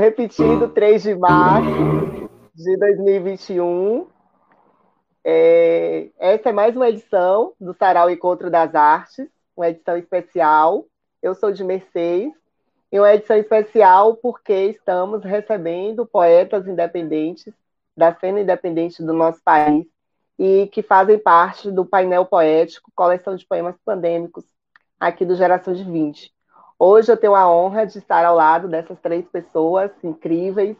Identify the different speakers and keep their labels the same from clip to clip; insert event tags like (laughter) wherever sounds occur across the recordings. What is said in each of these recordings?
Speaker 1: Repetindo, 3 de março de 2021. É, essa é mais uma edição do Sarau Encontro das Artes, uma edição especial. Eu sou de Mercedes, e uma edição especial porque estamos recebendo poetas independentes da cena independente do nosso país e que fazem parte do painel poético Coleção de Poemas Pandêmicos, aqui do Geração de 20. Hoje eu tenho a honra de estar ao lado dessas três pessoas incríveis,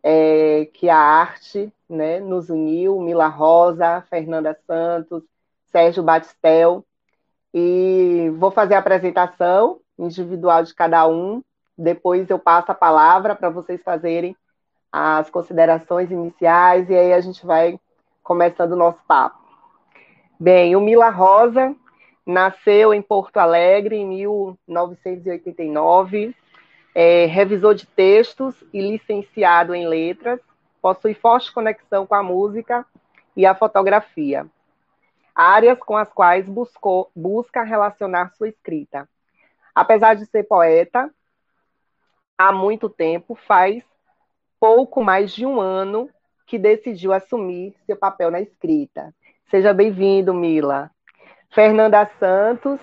Speaker 1: é, que a arte né, nos uniu, Mila Rosa, Fernanda Santos, Sérgio Batistel, e vou fazer a apresentação individual de cada um, depois eu passo a palavra para vocês fazerem as considerações iniciais, e aí a gente vai começando o nosso papo. Bem, o Mila Rosa nasceu em Porto Alegre em 1989, é revisor de textos e licenciado em letras, possui forte conexão com a música e a fotografia, áreas com as quais buscou, busca relacionar sua escrita. Apesar de ser poeta, há muito tempo, faz pouco mais de um ano que decidiu assumir seu papel na escrita. Seja bem-vindo, Mila. Fernanda Santos,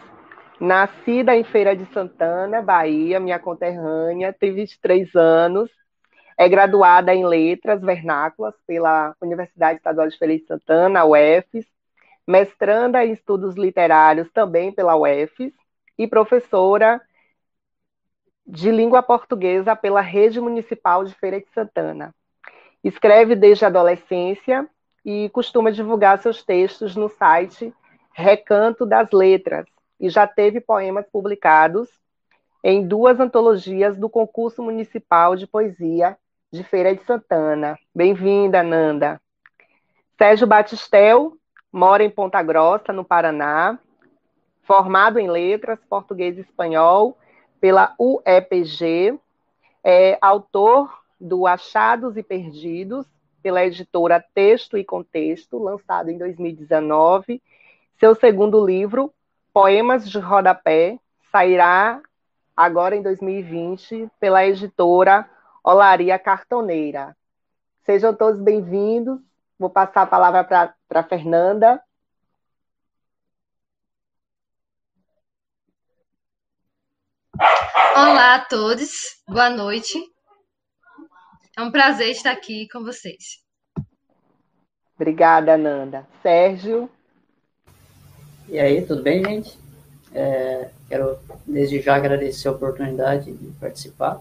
Speaker 1: nascida em Feira de Santana, Bahia, minha conterrânea, tem 23 anos, é graduada em Letras Vernáculas pela Universidade Estadual de Feira de Santana, UFES, mestranda em Estudos Literários também pela UFES e professora de língua portuguesa pela Rede Municipal de Feira de Santana. Escreve desde a adolescência e costuma divulgar seus textos no site Recanto das Letras, e já teve poemas publicados em duas antologias do concurso municipal de poesia de Feira de Santana. Bem-vinda, Nanda. Sérgio Batistel mora em Ponta Grossa, no Paraná, formado em letras, português e espanhol pela UEPG, é autor do Achados e Perdidos, pela editora Texto e Contexto, lançado em 2019, seu segundo livro, Poemas de Rodapé, sairá agora em 2020 pela editora Olaria Cartoneira. Sejam todos bem-vindos. Vou passar a palavra para a Fernanda.
Speaker 2: Olá a todos, boa noite. É um prazer estar aqui com vocês.
Speaker 1: Obrigada, Nanda. Sérgio.
Speaker 3: E aí, tudo bem, gente? É, quero desde já agradecer a oportunidade de participar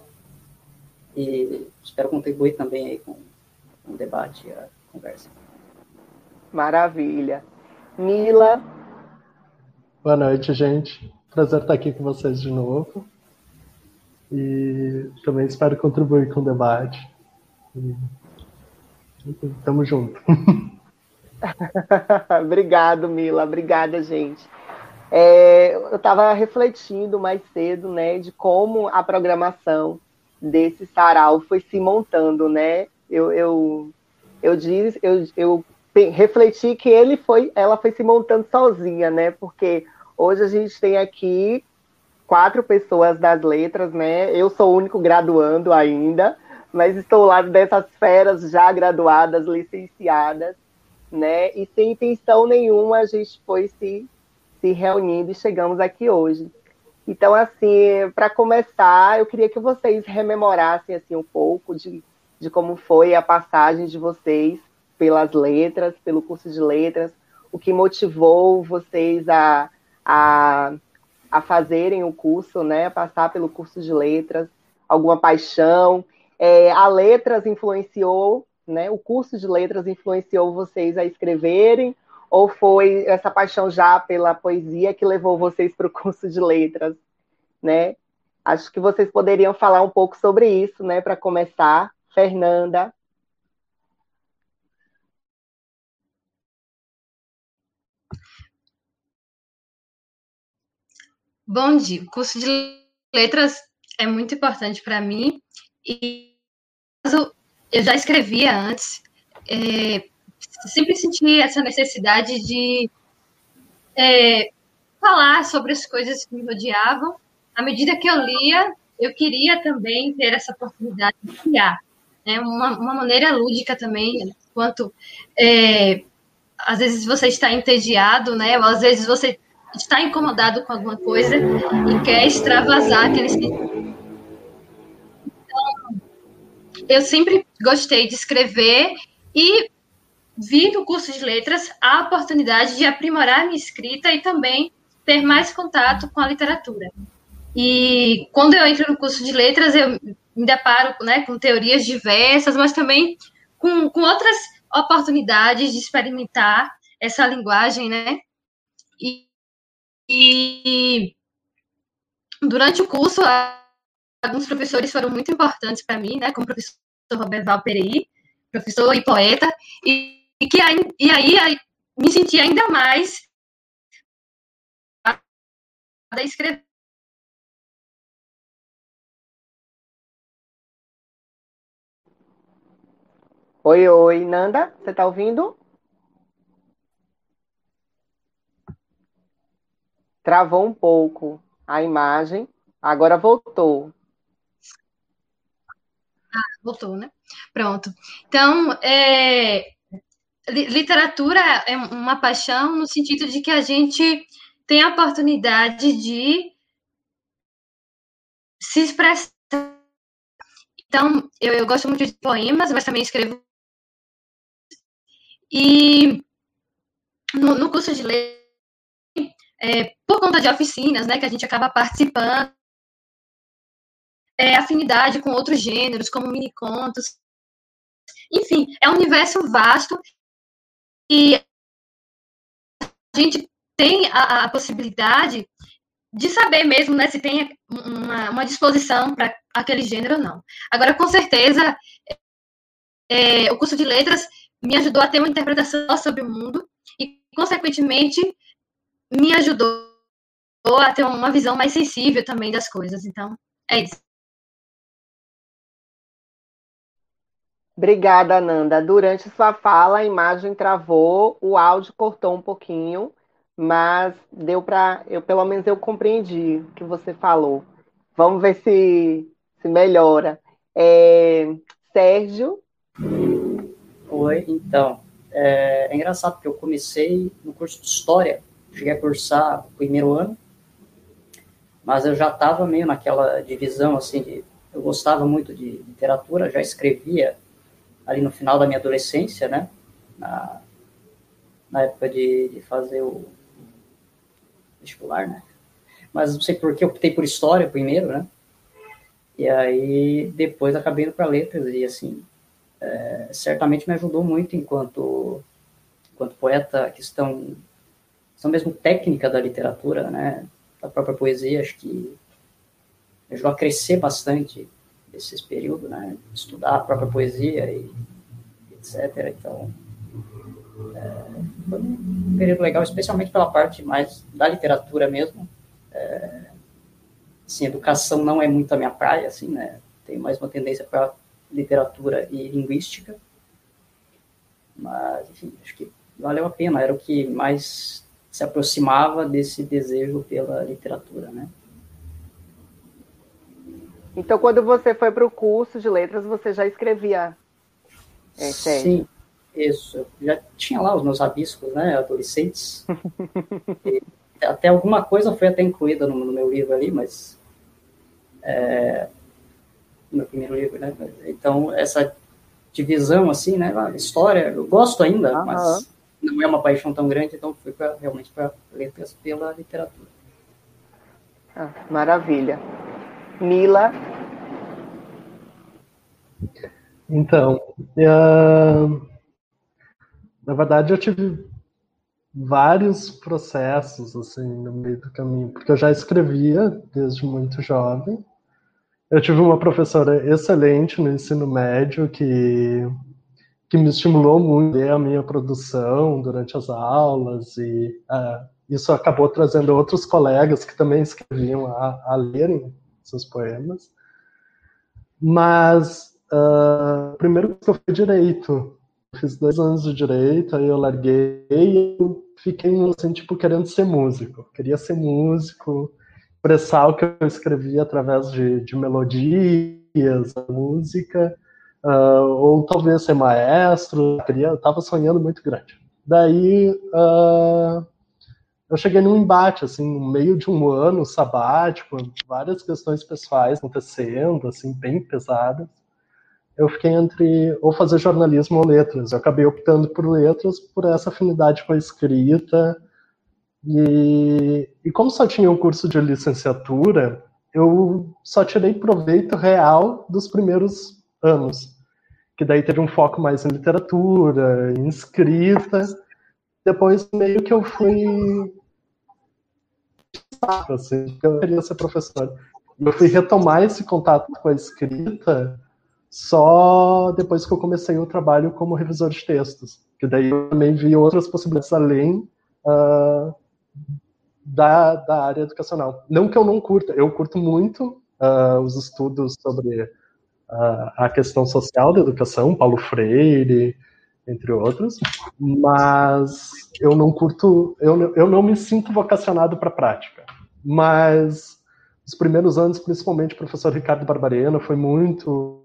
Speaker 3: e espero contribuir também aí com, com o debate e a conversa.
Speaker 1: Maravilha. Mila.
Speaker 4: Boa noite, gente. Prazer estar aqui com vocês de novo. E também espero contribuir com o debate. E... Tamo junto. (laughs) (laughs)
Speaker 1: Obrigado, Mila. Obrigada, gente. É, eu estava refletindo mais cedo, né, de como a programação desse sarau foi se montando, né? Eu, eu, eu, diz, eu, eu refleti que ele foi, ela foi se montando sozinha, né? Porque hoje a gente tem aqui quatro pessoas das letras, né? Eu sou o único graduando ainda, mas estou lá dessas feras já graduadas, licenciadas né? E sem intenção nenhuma a gente foi se, se reunindo e chegamos aqui hoje. Então, assim, para começar, eu queria que vocês rememorassem assim um pouco de, de como foi a passagem de vocês pelas letras, pelo curso de letras, o que motivou vocês a, a, a fazerem o curso, né? A passar pelo curso de letras, alguma paixão. É, a letras influenciou né? O curso de letras influenciou vocês a escreverem? Ou foi essa paixão já pela poesia que levou vocês para o (laughs) curso de letras, né? Acho que vocês poderiam falar um pouco sobre isso, né? Para começar, Fernanda.
Speaker 2: Bom dia. O curso de letras é muito importante para mim e eu já escrevia antes, é, sempre senti essa necessidade de é, falar sobre as coisas que me rodeavam. À medida que eu lia, eu queria também ter essa oportunidade de criar, né? uma, uma maneira lúdica também, quanto é, às vezes você está entediado, né? Ou às vezes você está incomodado com alguma coisa e quer extravasar aquele sentimento. Então, eu sempre gostei de escrever e vi no curso de letras a oportunidade de aprimorar minha escrita e também ter mais contato com a literatura. E quando eu entro no curso de letras, eu me deparo né, com teorias diversas, mas também com, com outras oportunidades de experimentar essa linguagem, né? E, e durante o curso, alguns professores foram muito importantes para mim, né? Como o professor Roberval Perei, professor e poeta, e, e que e aí, aí me senti ainda mais a escrever
Speaker 1: Oi, oi, Nanda, você está ouvindo? Travou um pouco a imagem, agora voltou.
Speaker 2: Ah, voltou, né? Pronto. Então, é, literatura é uma paixão no sentido de que a gente tem a oportunidade de se expressar. Então, eu, eu gosto muito de poemas, mas também escrevo e no, no curso de lei, é, por conta de oficinas, né, que a gente acaba participando, é, afinidade com outros gêneros, como mini-contos. Enfim, é um universo vasto e a gente tem a, a possibilidade de saber mesmo né, se tem uma, uma disposição para aquele gênero ou não. Agora, com certeza, é, o curso de letras me ajudou a ter uma interpretação sobre o mundo e, consequentemente, me ajudou a ter uma visão mais sensível também das coisas. Então, é isso.
Speaker 1: Obrigada, Nanda. Durante sua fala, a imagem travou, o áudio cortou um pouquinho, mas deu para, eu pelo menos eu compreendi o que você falou. Vamos ver se se melhora. É, Sérgio,
Speaker 3: Oi, então, é, é, engraçado porque eu comecei no curso de História, cheguei a cursar o primeiro ano, mas eu já estava meio naquela divisão, assim, de, eu gostava muito de literatura, já escrevia ali no final da minha adolescência, né, na, na época de, de fazer o vestibular, né, mas não sei por que optei por História primeiro, né, e aí depois acabei indo para Letras, e assim, é, certamente me ajudou muito enquanto, enquanto poeta, a questão, questão mesmo técnica da literatura, né, da própria poesia, acho que me ajudou a crescer bastante nesses períodos, né, estudar a própria poesia e etc. Então, é, foi um período legal, especialmente pela parte mais da literatura mesmo. É, assim, educação não é muito a minha praia, assim, né, tenho mais uma tendência para literatura e linguística. Mas, enfim, acho que valeu a pena, era o que mais se aproximava desse desejo pela literatura, né?
Speaker 1: Então, quando você foi para o curso de letras, você já escrevia?
Speaker 3: É, Sim, isso. Já tinha lá os meus rabiscos, né, adolescentes. (laughs) até alguma coisa foi até incluída no, no meu livro ali, mas é, meu primeiro livro, né? Então, essa divisão, assim, né? História, eu gosto ainda, uhum. mas não é uma paixão tão grande, então fui pra, realmente para letras pela literatura.
Speaker 1: Ah, maravilha. Mila?
Speaker 4: Então, uh, na verdade eu tive vários processos assim no meio do caminho, porque eu já escrevia desde muito jovem, eu tive uma professora excelente no ensino médio que, que me estimulou muito a minha produção durante as aulas e uh, isso acabou trazendo outros colegas que também escreviam a, a lerem seus poemas. Mas uh, primeiro que eu fui direito, fiz dois anos de direito, aí eu larguei e fiquei assim tipo querendo ser músico, queria ser músico expressar o que eu escrevia através de, de melodias, música, uh, ou talvez ser maestro, eu estava sonhando muito grande. Daí uh, eu cheguei num embate, assim, no meio de um ano sabático, várias questões pessoais acontecendo, assim, bem pesadas. Eu fiquei entre ou fazer jornalismo ou letras. Eu acabei optando por letras por essa afinidade com a escrita, e, e como só tinha um curso de licenciatura, eu só tirei proveito real dos primeiros anos. Que daí teve um foco mais em literatura, em escrita. Depois, meio que eu fui. Assim, eu queria ser professor. Eu fui retomar esse contato com a escrita só depois que eu comecei o trabalho como revisor de textos. Que daí eu também vi outras possibilidades além uh, da, da área educacional. Não que eu não curta, eu curto muito uh, os estudos sobre uh, a questão social da educação, Paulo Freire, entre outros, mas eu não curto, eu, eu não me sinto vocacionado para a prática. Mas os primeiros anos, principalmente o professor Ricardo Barbarena, foi muito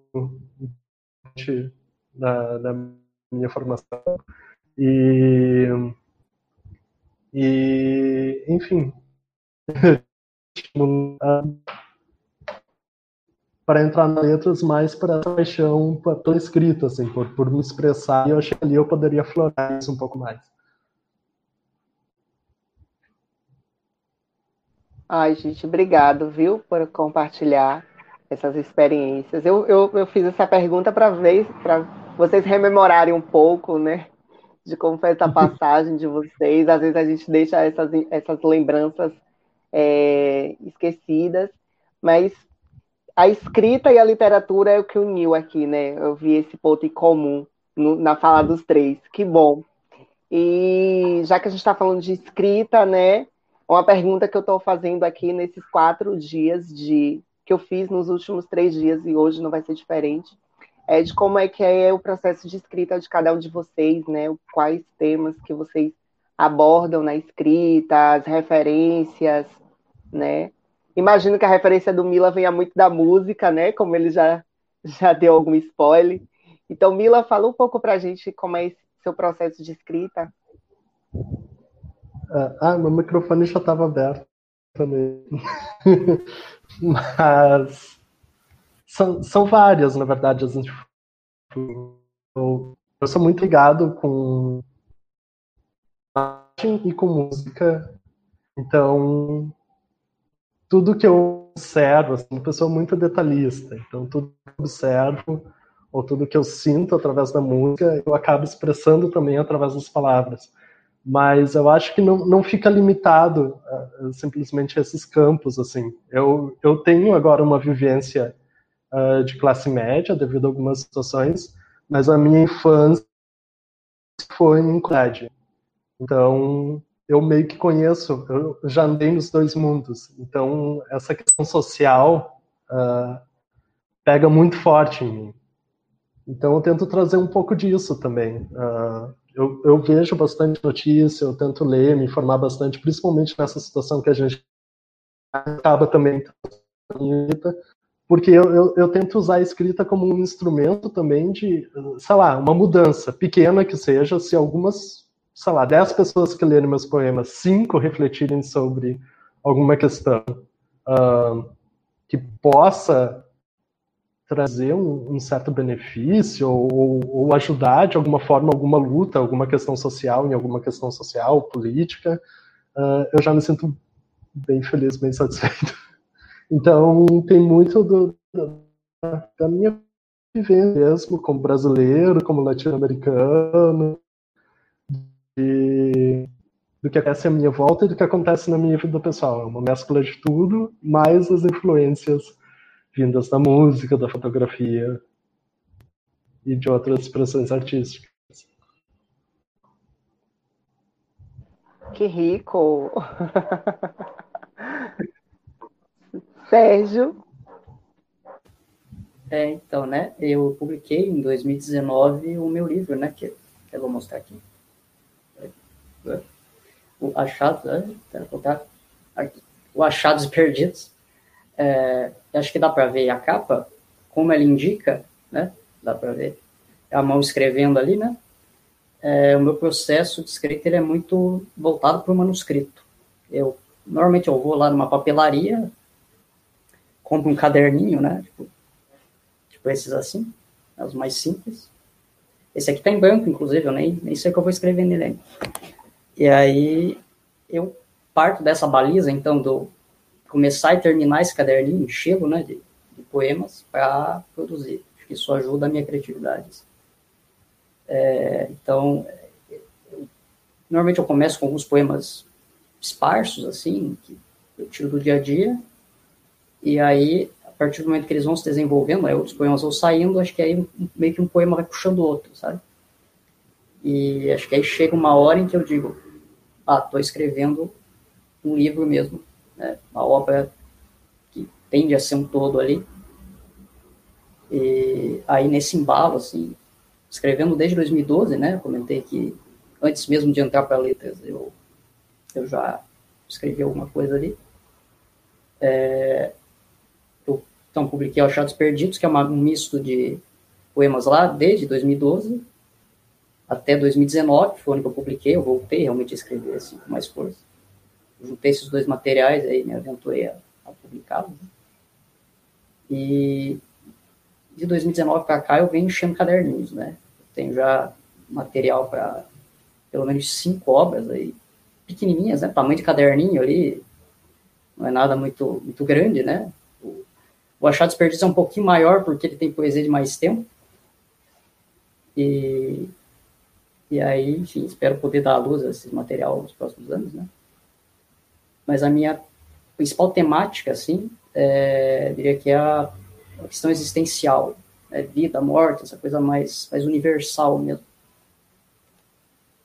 Speaker 4: na, na minha formação. E e, enfim, (laughs) para entrar nas letras mais para essa paixão pela escrita, assim, por, por me expressar, e eu achei que ali eu poderia florar isso um pouco mais.
Speaker 1: Ai, gente, obrigado, viu, por compartilhar essas experiências. Eu, eu, eu fiz essa pergunta para ver, para vocês rememorarem um pouco, né, de como foi essa (laughs) passagem de vocês. Às vezes a gente deixa essas, essas lembranças é, esquecidas, mas a escrita e a literatura é o que uniu aqui, né? Eu vi esse ponto em comum no, na fala dos três. Que bom. E já que a gente está falando de escrita, né? Uma pergunta que eu estou fazendo aqui nesses quatro dias de que eu fiz nos últimos três dias e hoje não vai ser diferente é, de como é que é o processo de escrita de cada um de vocês, né? Quais temas que vocês abordam na escrita, as referências, né? Imagino que a referência do Mila venha muito da música, né? Como ele já, já deu algum spoiler. Então, Mila, fala um pouco para a gente como é esse seu processo de escrita.
Speaker 4: Ah, ah meu microfone já estava aberto também. (laughs) Mas são, são várias, na verdade, as eu, eu sou muito ligado com imagem e com música, então tudo que eu observo, assim, uma pessoa muito detalhista, então tudo que eu observo ou tudo que eu sinto através da música, eu acabo expressando também através das palavras. Mas eu acho que não, não fica limitado uh, simplesmente a esses campos, assim. Eu, eu tenho agora uma vivência uh, de classe média devido a algumas situações, mas a minha infância foi em colégio. Então, eu meio que conheço, eu já andei nos dois mundos. Então, essa questão social uh, pega muito forte em mim. Então, eu tento trazer um pouco disso também. Uh, eu, eu, vejo bastante notícia, eu tento ler, me informar bastante, principalmente nessa situação que a gente acaba também porque eu, eu, eu, tento usar a escrita como um instrumento também de, sei lá, uma mudança, pequena que seja, se algumas, sei lá, dez pessoas que lerem meus poemas, cinco refletirem sobre alguma questão uh, que possa trazer um, um certo benefício ou, ou, ajudar de alguma forma alguma luta, alguma questão social, em alguma questão social, política, uh, eu já me sinto bem feliz, bem satisfeito. (laughs) Então, tem muito do, da minha vivência mesmo, como brasileiro, como latino-americano, do que acontece à minha volta e do que acontece na minha vida pessoal. É uma mescla de tudo, mais as influências vindas da música, da fotografia e de outras expressões artísticas.
Speaker 1: Que rico! (laughs) Sérgio.
Speaker 3: É, então, né, eu publiquei em 2019 o meu livro, né, que eu vou mostrar aqui. O achado, né, colocar aqui. o Achados Perdidos. É, acho que dá para ver a capa, como ela indica, né? Dá para ver a mão escrevendo ali, né? É, o meu processo de escrita ele é muito voltado para o manuscrito. Eu normalmente eu vou lá numa papelaria, compro um caderninho, né? Tipo, tipo esses assim, os mais simples. Esse aqui tá em branco, inclusive, eu nem, nem sei o que eu vou escrever nele. E aí eu parto dessa baliza, então, do começar e terminar esse caderninho, enchê-lo, né, de, de poemas para produzir. Acho que isso ajuda a minha criatividade. É, então, eu, normalmente eu começo com alguns poemas esparsos, assim, que eu tiro do dia a dia, e aí, a partir do momento que eles vão se desenvolvendo, aí outros poemas vão saindo, acho que aí meio que um poema vai puxando o outro, sabe? E acho que aí chega uma hora em que eu digo, ah, estou escrevendo um livro mesmo, né? uma obra que tende a ser um todo ali. E aí nesse embalo, assim, escrevendo desde 2012, né? Eu comentei que antes mesmo de entrar para letras, eu, eu já escrevi alguma coisa ali. É, eu, então, publiquei Achados Perdidos, que é uma, um misto de poemas lá desde 2012 até 2019, foi o ano que eu publiquei, eu voltei realmente a escrever assim, com mais força. Juntei esses dois materiais, aí me aventurei a, a publicá-los. Né? E de 2019 para cá eu venho enchendo caderninhos, né? Eu tenho já material para pelo menos cinco obras aí, pequenininhas, né? Tamanho de caderninho ali, não é nada muito, muito grande, né? O, o Achado Desperdício é um pouquinho maior porque ele tem poesia de mais tempo. E e aí, enfim, espero poder dar à luz a esse material nos próximos anos, né? Mas a minha principal temática, assim, é, diria que é a, questão existencial, né? vida, morte, essa coisa mais, mais universal mesmo.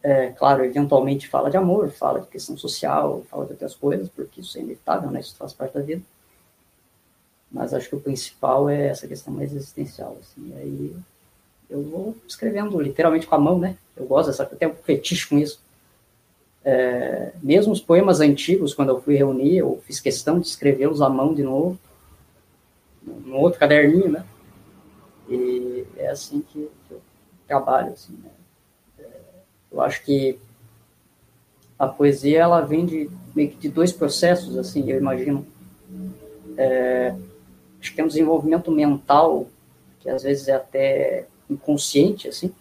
Speaker 3: É, claro, eventualmente fala de amor, fala de questão social, fala de outras coisas, porque isso é inevitável, né? Isso faz parte da vida. Mas acho que o principal é essa questão mais existencial, assim. aí eu vou escrevendo literalmente com a mão, né? Eu gosto dessa, eu tenho um fetiche com isso. É, mesmo os poemas antigos, quando eu fui reunir, eu fiz questão de escrevê-los à mão de novo, num outro caderninho, né? E é assim que, eu trabalho, assim, né? É, eu acho que a poesia, ela vem de, meio que de dois processos, assim, eu imagino. É, acho que tem um desenvolvimento mental, que às vezes é até inconsciente, assim.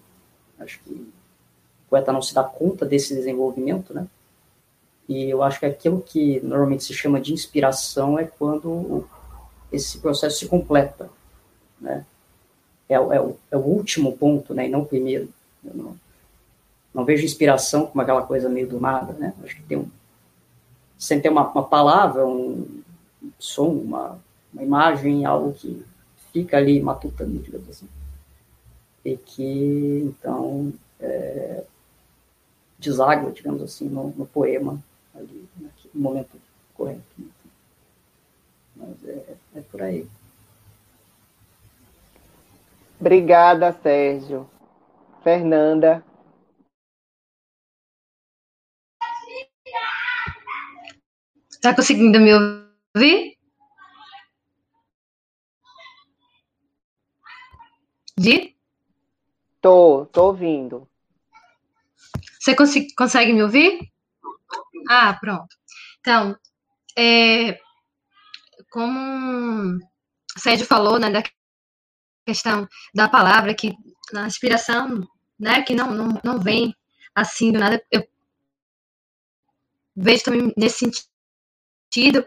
Speaker 3: Acho que poeta não se dá conta desse desenvolvimento, né? E eu acho que aquilo que normalmente se chama de inspiração é quando esse processo se completa, né? É, é, o, é o último ponto, né? E não o primeiro. Eu não, não vejo inspiração como aquela coisa meio do nada, né? Acho que tem um... Sem ter uma, uma palavra, um som, uma, uma imagem, algo que fica ali matutando, digamos assim e que, então, é, deságua, digamos assim, no, no poema, ali, no momento correto. Mas é, é por aí.
Speaker 1: Obrigada, Sérgio. Fernanda.
Speaker 2: Está conseguindo me ouvir? De?
Speaker 1: Tô, tô ouvindo.
Speaker 2: Você consegue me ouvir? Ah, pronto. Então, é, como o Sérgio falou, né, da questão da palavra, que na inspiração, né, que não, não, não vem assim do nada, eu vejo também nesse sentido.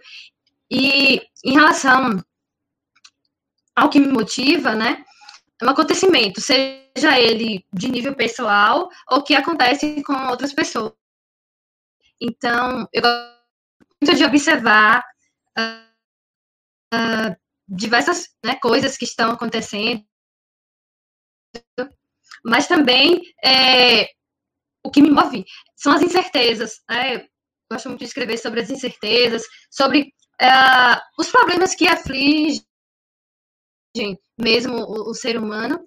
Speaker 2: E em relação ao que me motiva, né, um acontecimento, seja ele de nível pessoal ou que acontece com outras pessoas. Então, eu gosto muito de observar uh, uh, diversas né, coisas que estão acontecendo, mas também é, o que me move são as incertezas. Né? Eu gosto muito de escrever sobre as incertezas, sobre uh, os problemas que afligem mesmo o, o ser humano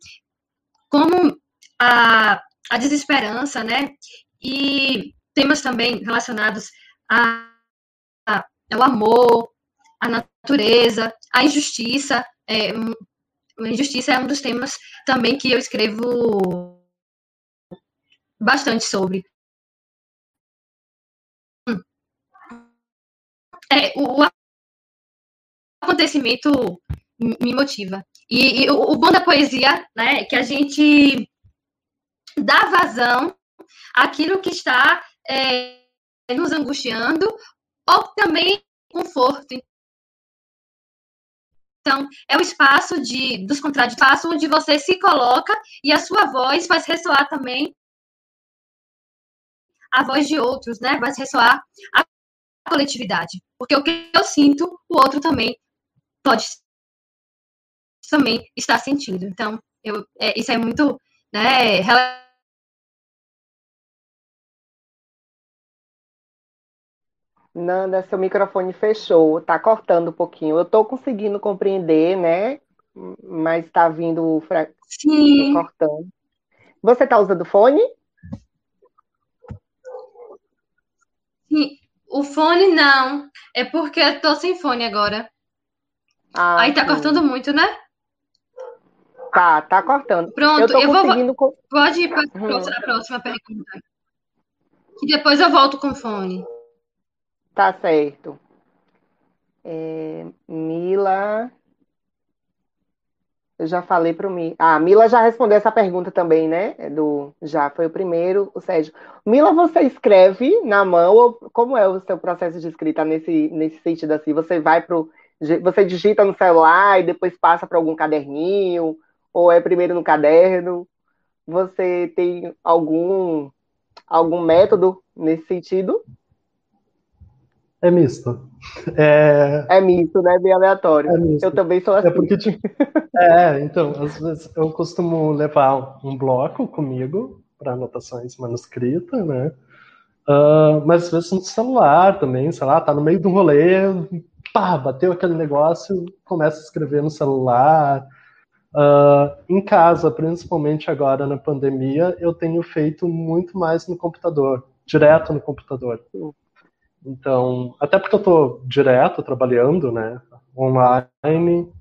Speaker 2: como a, a desesperança, né? E temas também relacionados a, a é o amor, a natureza, a injustiça. É, a injustiça é um dos temas também que eu escrevo bastante sobre. É, o, o acontecimento me motiva. E, e o, o, bom da poesia, né, é que a gente dá vazão àquilo que está é, nos angustiando ou também conforto. Então, é o espaço de, dos contraditórios, onde você se coloca e a sua voz faz ressoar também a voz de outros, né? Vai ressoar a coletividade. Porque o que eu sinto, o outro também pode também estar sentindo. Então, eu, é, isso é muito né,
Speaker 1: Nanda, seu microfone fechou, tá cortando um pouquinho. Eu estou conseguindo compreender, né? Mas está vindo fra...
Speaker 2: Sim.
Speaker 1: cortando. Você está usando fone?
Speaker 2: Sim. O fone não. É porque eu tô sem fone agora. Ah, Aí tá sim. cortando muito, né?
Speaker 1: Tá, tá cortando.
Speaker 2: Pronto, eu, eu conseguindo... vou. Pode ir para uhum. a próxima pergunta. Que depois eu volto com fone.
Speaker 1: Tá certo. É, Mila. Eu já falei para o Mila. Ah, Mila já respondeu essa pergunta também, né? É do já foi o primeiro, o Sérgio. Mila, você escreve na mão ou como é o seu processo de escrita nesse nesse sentido assim? Você vai pro você digita no celular e depois passa para algum caderninho ou é primeiro no caderno? Você tem algum algum método nesse sentido?
Speaker 4: É misto.
Speaker 1: É, é misto, né? Bem aleatório. É eu também sou assim.
Speaker 4: É, porque, (laughs) é, então, às vezes eu costumo levar um bloco comigo para anotações manuscritas, né? Uh, mas às vezes no celular também, sei lá, tá no meio um rolê, pá, bateu aquele negócio, começa a escrever no celular. Uh, em casa, principalmente agora na pandemia, eu tenho feito muito mais no computador, direto no computador. Então, até porque eu estou direto trabalhando, né, online,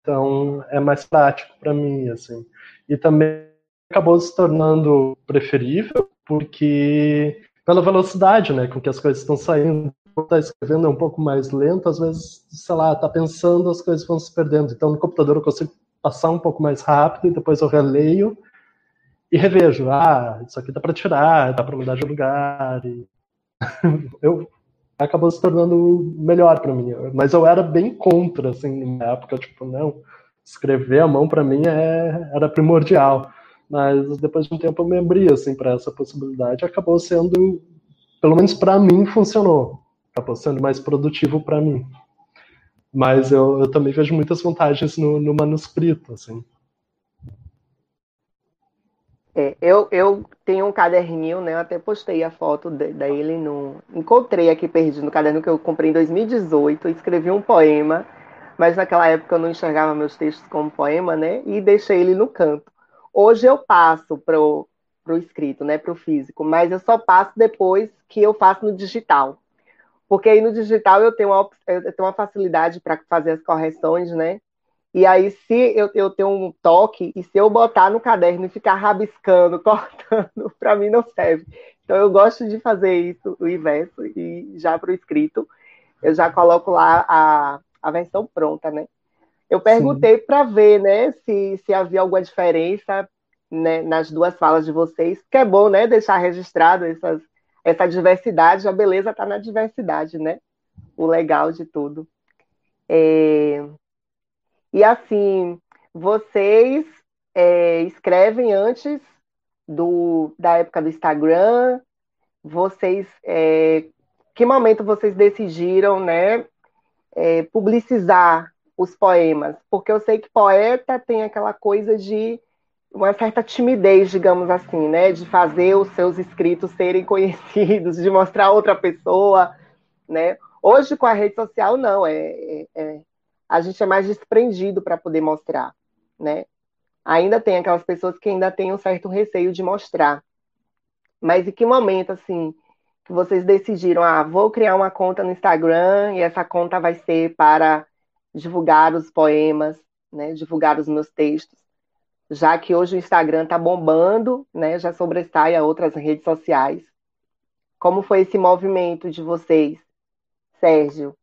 Speaker 4: então é mais prático para mim, assim. E também acabou se tornando preferível porque pela velocidade, né, com que as coisas estão saindo, está escrevendo é um pouco mais lento, às vezes, sei lá, está pensando, as coisas vão se perdendo. Então, no computador eu consigo passar um pouco mais rápido e depois eu releio e revejo. Ah, isso aqui dá para tirar, dá para mudar de lugar. E (laughs) eu acabou se tornando melhor para mim. Mas eu era bem contra, assim, na época, tipo, não, escrever a mão para mim é, era primordial. Mas depois de um tempo eu me abri, assim, para essa possibilidade. Acabou sendo, pelo menos para mim, funcionou. Acabou sendo mais produtivo para mim. Mas eu, eu, também vejo muitas vantagens no, no manuscrito, assim.
Speaker 1: É, eu, eu tenho um caderninho, né? Eu até postei a foto dele no. Encontrei aqui perdido no caderno que eu comprei em 2018, escrevi um poema, mas naquela época eu não enxergava meus textos como poema, né? E deixei ele no canto. Hoje eu passo pro, pro escrito, né? Pro físico, mas eu só passo depois que eu faço no digital. Porque aí no digital eu tenho uma, eu tenho uma facilidade para fazer as correções, né? E aí, se eu, eu tenho um toque, e se eu botar no caderno e ficar rabiscando, (laughs) cortando, para mim não serve. Então, eu gosto de fazer isso, o inverso, e já para o escrito, eu já coloco lá a, a versão pronta, né? Eu perguntei para ver, né, se, se havia alguma diferença né, nas duas falas de vocês, que é bom, né, deixar registrado essas, essa diversidade, a beleza está na diversidade, né? O legal de tudo. É, e assim, vocês é, escrevem antes do, da época do Instagram, vocês, é, que momento vocês decidiram, né, é, publicizar os poemas? Porque eu sei que poeta tem aquela coisa de uma certa timidez, digamos assim, né, de fazer os seus escritos serem conhecidos, de mostrar outra pessoa, né? Hoje com a rede social não, é, é, é a gente é mais desprendido para poder mostrar, né? Ainda tem aquelas pessoas que ainda têm um certo receio de mostrar. Mas em que momento, assim, que vocês decidiram, ah, vou criar uma conta no Instagram e essa conta vai ser para divulgar os poemas, né, divulgar os meus textos, já que hoje o Instagram está bombando, né, já sobressai a outras redes sociais. Como foi esse movimento de vocês, Sérgio?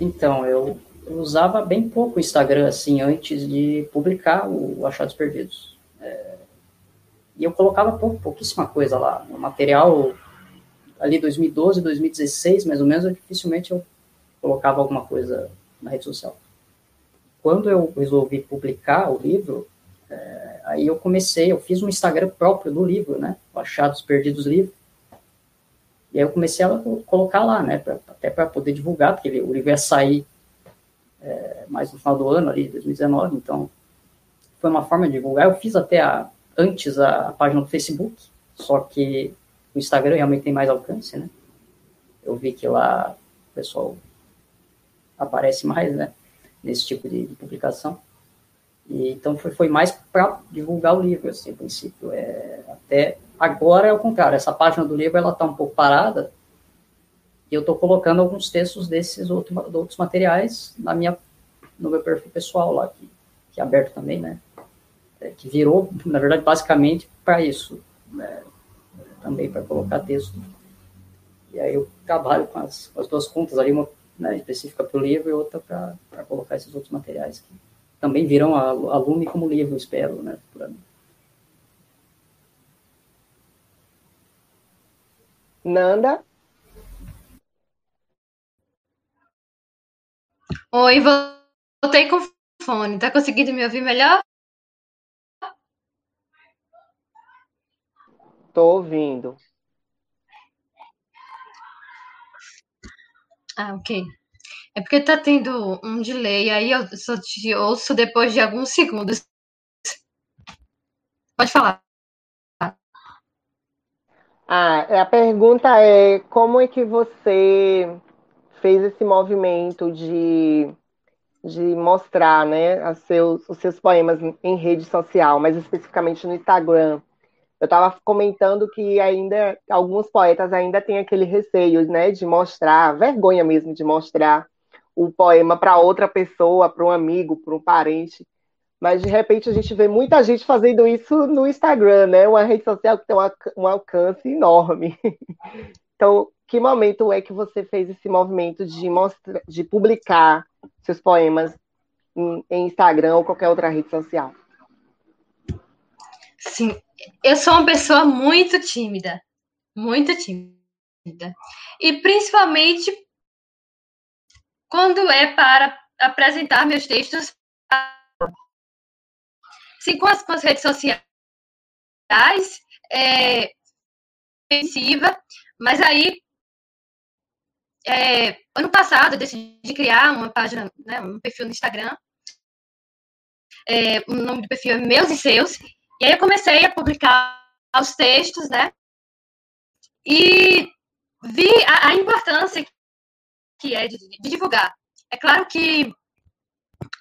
Speaker 3: Então, eu, usava bem pouco o Instagram, assim, antes de publicar o Achados Perdidos. É, e eu colocava pou, pouquíssima coisa lá. O material, ali 2012, 2016, mais ou menos, eu, dificilmente eu colocava alguma coisa na rede social. Quando eu resolvi publicar o livro, é, aí eu comecei, eu fiz um Instagram próprio do livro, né? Achados Perdidos Livro. E aí eu comecei a colocar lá, né? Pra, até para poder divulgar, porque o livro ia sair é, mais no final do ano, ali, 2019, então foi uma forma de divulgar. Eu fiz até a, antes a, a página do Facebook, só que o Instagram realmente tem mais alcance, né? Eu vi que lá o pessoal aparece mais, né? Nesse tipo de, de publicação. E, então foi, foi mais para divulgar o livro, assim, a princípio. É, até agora é o contrário. Essa página do livro ela está um pouco parada. E eu estou colocando alguns textos desses outro, outros materiais na minha, no meu perfil pessoal lá, que, que é aberto também, né? É, que virou, na verdade, basicamente para isso, né? também para colocar texto. E aí eu trabalho com as, com as duas contas ali, uma né, específica para o livro e outra para colocar esses outros materiais que também virão a, a Lume como livro, espero, né,
Speaker 1: Nanda?
Speaker 2: Oi, voltei com fone. Tá conseguindo me ouvir melhor?
Speaker 1: Tô ouvindo.
Speaker 2: Ah, ok. É porque tá tendo um delay, aí eu só te ouço depois de alguns segundos. Pode falar.
Speaker 1: Ah, a pergunta é como é que você fez esse movimento de, de mostrar né, os seus poemas em rede social, mais especificamente no Instagram. Eu estava comentando que ainda alguns poetas ainda têm aquele receio, né, de mostrar, vergonha mesmo de mostrar o poema para outra pessoa, para um amigo, para um parente. Mas de repente a gente vê muita gente fazendo isso no Instagram, né? Uma rede social que tem um alcance enorme. (laughs) Então, que momento é que você fez esse movimento de mostrar, de publicar seus poemas em, em Instagram ou qualquer outra rede social?
Speaker 2: Sim, eu sou uma pessoa muito tímida, muito tímida. E principalmente quando é para apresentar meus textos. Sim, com as, com as redes sociais, é ofensiva, mas aí é, ano passado eu decidi criar uma página, né, um perfil no Instagram. É, o nome do perfil é Meus e Seus, e aí eu comecei a publicar os textos, né? E vi a, a importância que é de, de, divulgar. É claro que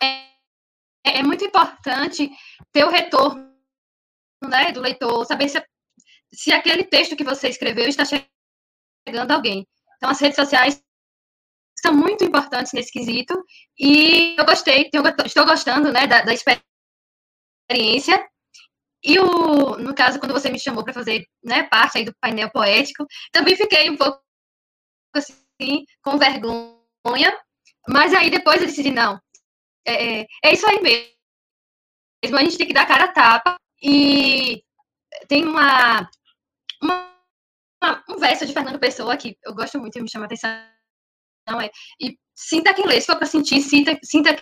Speaker 2: é, é, muito importante ter o retorno né, do leitor, saber se, se aquele texto que você escreveu está chegando a alguém. Então, as redes sociais são muito importantes nesse quesito e eu gostei, estou gostando né, da, da experiência e o, no caso, quando você me chamou para fazer né, parte aí do painel poético, também fiquei um pouco assim, com vergonha, mas aí depois eu decidi, não, é, é isso aí mesmo, a gente tem que dar cara a tapa, e tem uma, uma, uma um verso de Fernando Pessoa que eu gosto muito e me chama a atenção, é, e sinta quem lê, se for para sentir, sinta, sinta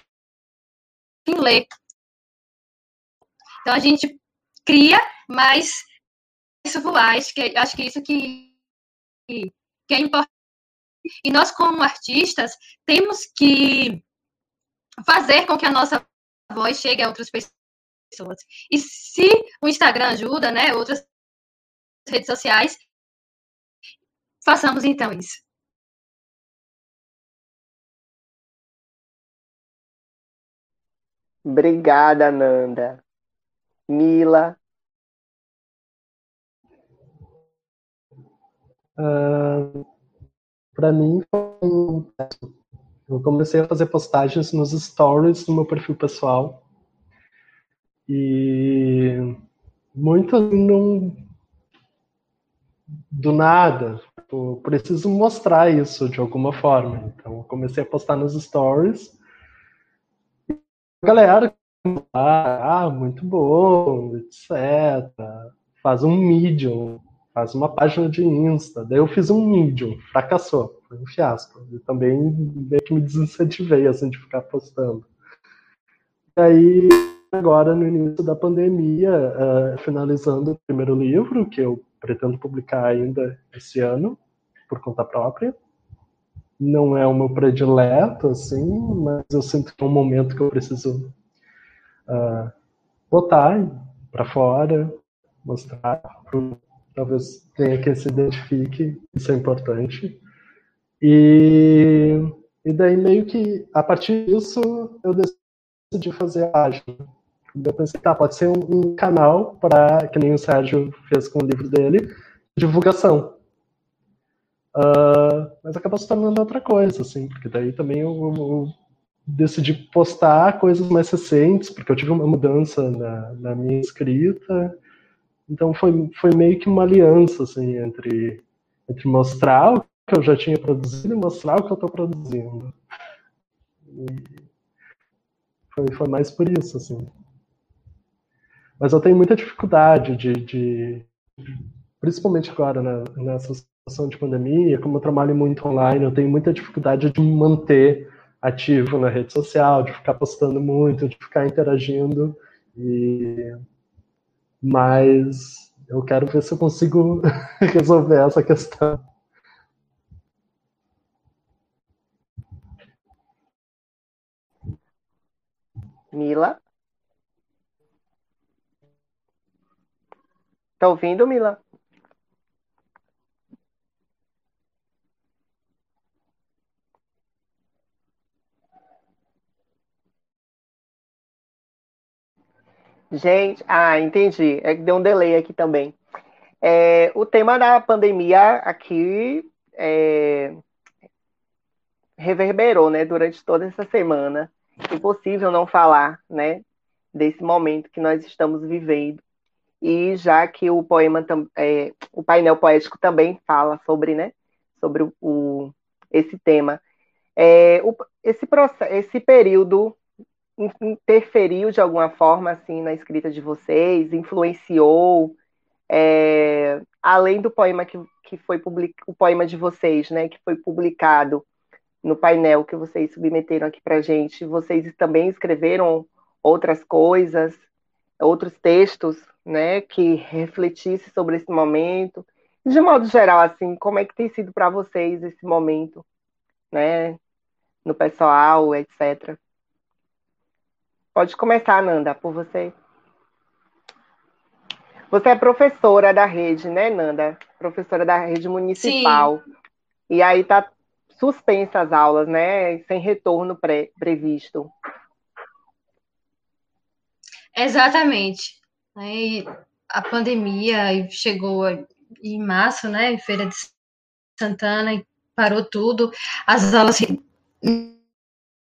Speaker 2: quem lê. Então a gente cria, mas isso voar, acho que, acho que isso que, que é importante. E nós, como artistas, temos que fazer com que a nossa voz chegue a outras pessoas. E se o Instagram ajuda, né, outras redes sociais, façamos então isso.
Speaker 1: Obrigada, Nanda. Mila.
Speaker 4: Uh, para mim, eu comecei a fazer postagens nos stories do meu perfil pessoal. E muito não do nada. Tipo, preciso mostrar isso de alguma forma. Então, comecei a postar nos stories. Galera, ah, muito bom, etc. Faz um medium, faz uma página de Insta. Daí eu fiz um medium, fracassou, foi um fiasco. E também meio que me desincentivei assim, de ficar postando. E aí, agora no início da pandemia, uh, finalizando o primeiro livro, que eu pretendo publicar ainda esse ano, por conta própria. Não é o meu predileto, assim, mas eu sinto que é um momento que eu preciso uh, botar para fora, mostrar, talvez tenha quem se identifique, isso é importante. E, e daí meio que, a partir disso, eu decidi fazer a página. Eu pensei, tá, pode ser um, um canal para, que nem o Sérgio fez com o livro dele, divulgação. Uh, mas acabou se tornando outra coisa, assim, porque daí também eu, eu, decidi postar coisas mais recentes, porque eu tive uma mudança na, na minha escrita, então foi, foi meio que uma aliança, assim, entre, entre mostrar o que eu já tinha produzido e mostrar o que eu estou produzindo. Foi, foi mais por isso, assim. Mas eu tenho muita dificuldade de, de principalmente agora né, nessa situação de pandemia, como eu trabalho muito online, eu tenho muita dificuldade de me manter ativo na rede social, de ficar postando muito, de ficar interagindo. E... Mas eu quero ver se eu consigo (laughs) resolver essa questão.
Speaker 1: Mila? Tá ouvindo, Mila? Gente, ah, entendi. É que deu um delay aqui também. É, o tema da pandemia aqui é, reverberou, né, durante toda essa semana. Impossível não falar, né, desse momento que nós estamos vivendo. E já que o poema, é, o painel poético também fala sobre, né, sobre o, o esse tema. É, o, esse, esse período interferiu de alguma forma assim na escrita de vocês, influenciou, é, além do poema que, que foi publicado, o poema de vocês, né, que foi publicado no painel que vocês submeteram aqui para gente, vocês também escreveram outras coisas, outros textos, né, que refletisse sobre esse momento. De modo geral, assim, como é que tem sido para vocês esse momento, né, no pessoal, etc. Pode começar, Nanda, por você. Você é professora da rede, né, Nanda? Professora da rede municipal. Sim. E aí tá suspensa as aulas, né? Sem retorno pré previsto.
Speaker 2: Exatamente. Aí a pandemia chegou em março, né? Em Feira de Santana e parou tudo. As aulas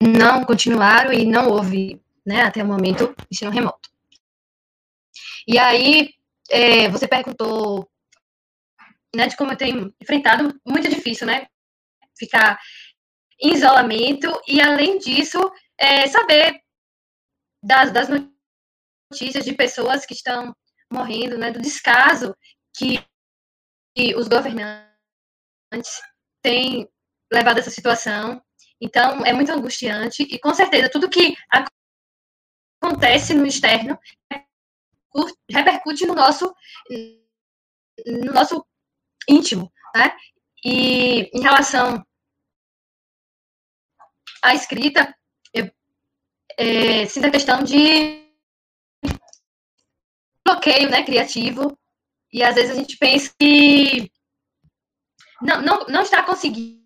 Speaker 2: não continuaram e não houve né, até o momento, ensino remoto. E aí, é, você perguntou né, de como eu tenho enfrentado, muito difícil, né? Ficar em isolamento e, além disso, é, saber das, das notícias de pessoas que estão morrendo, né, do descaso que, que os governantes têm levado essa situação. Então, é muito angustiante e, com certeza, tudo que acontece no externo repercute no nosso no nosso íntimo, né? E em relação à escrita, eu é, sinto a questão de bloqueio, né, criativo, e às vezes a gente pensa que não, não, não está conseguindo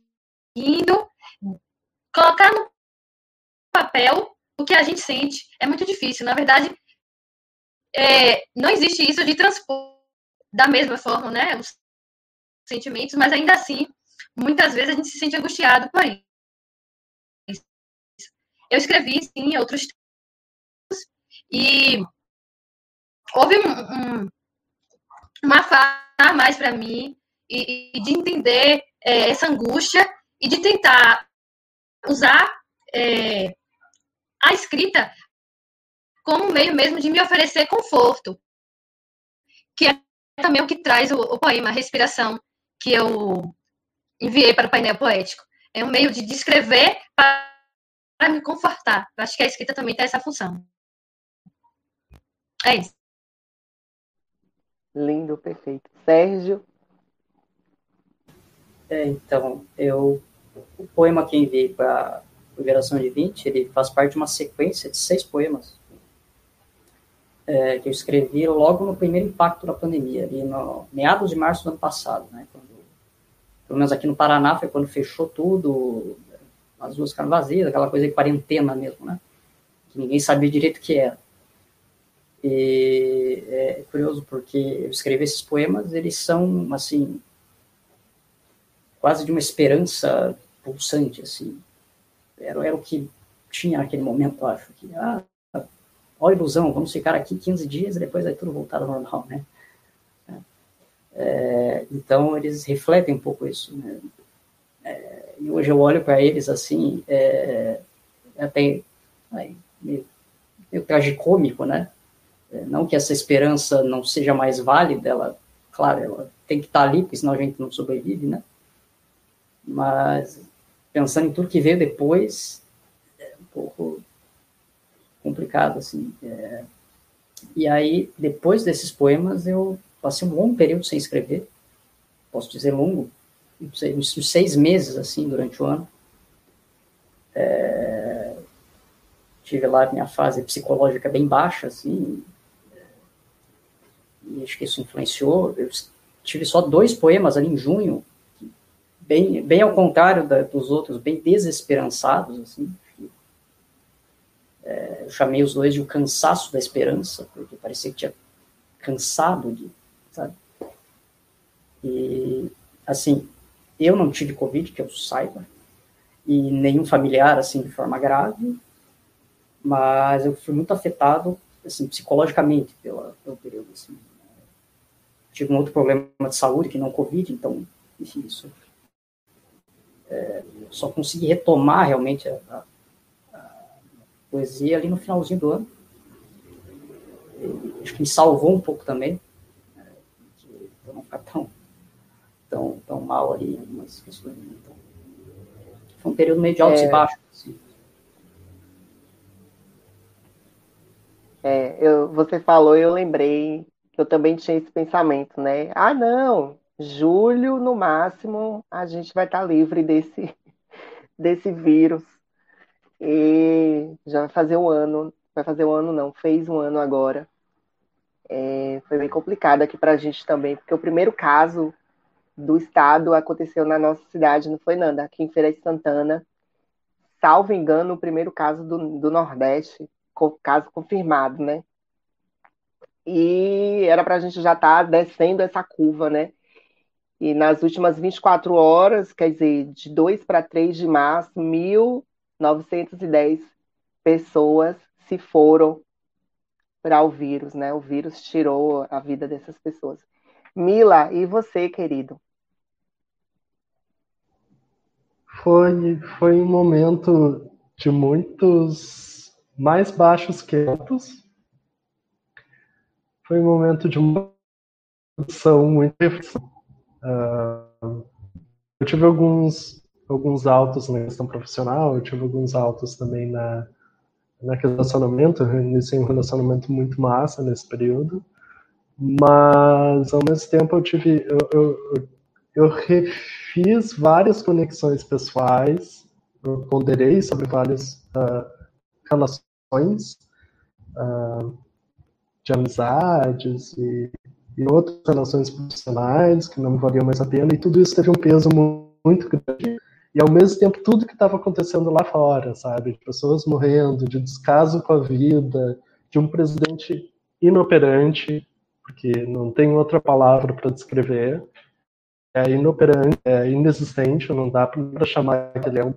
Speaker 2: colocar no papel o que a gente sente é muito difícil. Na verdade, é, não existe isso de transpor da mesma forma, né? Os sentimentos, mas ainda assim, muitas vezes a gente se sente angustiado por isso. Eu escrevi, sim, outros textos, e houve um, um, uma fala a mais para mim e, e, de entender é, essa angústia e de tentar usar é, a escrita como meio mesmo de me oferecer conforto, que é também o que traz o, o poema Respiração, que eu enviei para o painel poético. É um meio de descrever para, para me confortar. Eu acho que a escrita também tem essa função. É isso.
Speaker 1: Lindo, perfeito. Sérgio?
Speaker 3: É, então, eu o poema que enviei para Geração de 20, ele faz parte de uma sequência de seis poemas é, que eu escrevi logo no primeiro impacto da pandemia, ali no meados de março do ano passado, né, quando, pelo menos aqui no Paraná foi quando fechou tudo, as ruas ficaram vazias, aquela coisa de quarentena mesmo, né, que ninguém sabia direito o que era. E é curioso porque eu escrevi esses poemas, eles são, assim, quase de uma esperança pulsante, assim. Era, era o que tinha naquele momento, acho. Que, ah, ó ilusão, vamos ficar aqui 15 dias e depois vai tudo voltar ao normal, né? É, então, eles refletem um pouco isso, né? É, e hoje eu olho para eles assim, é, é até aí, meio, meio tragicômico, né? É, não que essa esperança não seja mais válida, ela, claro, ela tem que estar ali, porque senão a gente não sobrevive, né? Mas pensando em tudo que veio depois, é um pouco complicado, assim. É... E aí, depois desses poemas, eu passei um longo período sem escrever, posso dizer longo, uns seis meses, assim, durante o ano. É... Tive lá minha fase psicológica bem baixa, assim, e acho que isso influenciou. Eu tive só dois poemas ali em junho, bem, bem ao contrário da, dos outros, bem desesperançados, assim. É, eu chamei os dois de o cansaço da esperança, porque parecia que tinha cansado de, sabe? E, assim, eu não tive Covid, que eu saiba, e nenhum familiar, assim, de forma grave, mas eu fui muito afetado, assim, psicologicamente pela, pelo período, assim. Tive um outro problema de saúde, que não Covid, então, enfim, isso é, só consegui retomar realmente a, a, a, poesia ali no finalzinho do ano. E, acho que me salvou um pouco também, né, de não ficar tão, tão, tão mal ali algumas questões. Então, foi um período meio de altos é, e baixos. Assim.
Speaker 1: É, eu, você falou e eu lembrei que eu também tinha esse pensamento, né? Ah, não, julho, no máximo, a gente vai estar livre desse, (laughs) desse vírus. E já vai fazer um ano, vai fazer um ano não, fez um ano agora. É, foi bem complicado aqui para a gente também, porque o primeiro caso do estado aconteceu na nossa cidade, não foi, Nanda? Aqui em Feira de Santana. Salvo engano, o primeiro caso do, do Nordeste, caso confirmado, né? E era para a gente já estar tá descendo essa curva, né? E nas últimas 24 horas, quer dizer, de 2 para 3 de março, 1.910 pessoas se foram para o vírus, né? O vírus tirou a vida dessas pessoas. Mila, e você, querido?
Speaker 4: Foi, foi um momento de muitos mais baixos que altos. Foi um momento de uma produção muito Uh, eu tive alguns, alguns altos na questão profissional, eu tive alguns altos também na, na relacionamento, eu iniciei um relacionamento muito massa nesse período, mas ao mesmo tempo eu tive, eu, eu, eu refiz várias conexões pessoais, eu ponderei sobre várias uh, relações uh, de amizades e e outras relações profissionais que não valiam mais a pena, e tudo isso teve um peso muito grande. E ao mesmo tempo, tudo que estava acontecendo lá fora, sabe? De pessoas morrendo, de descaso com a vida, de um presidente inoperante, porque não tem outra palavra para descrever, é inoperante, é inexistente, não dá para chamar que ele é um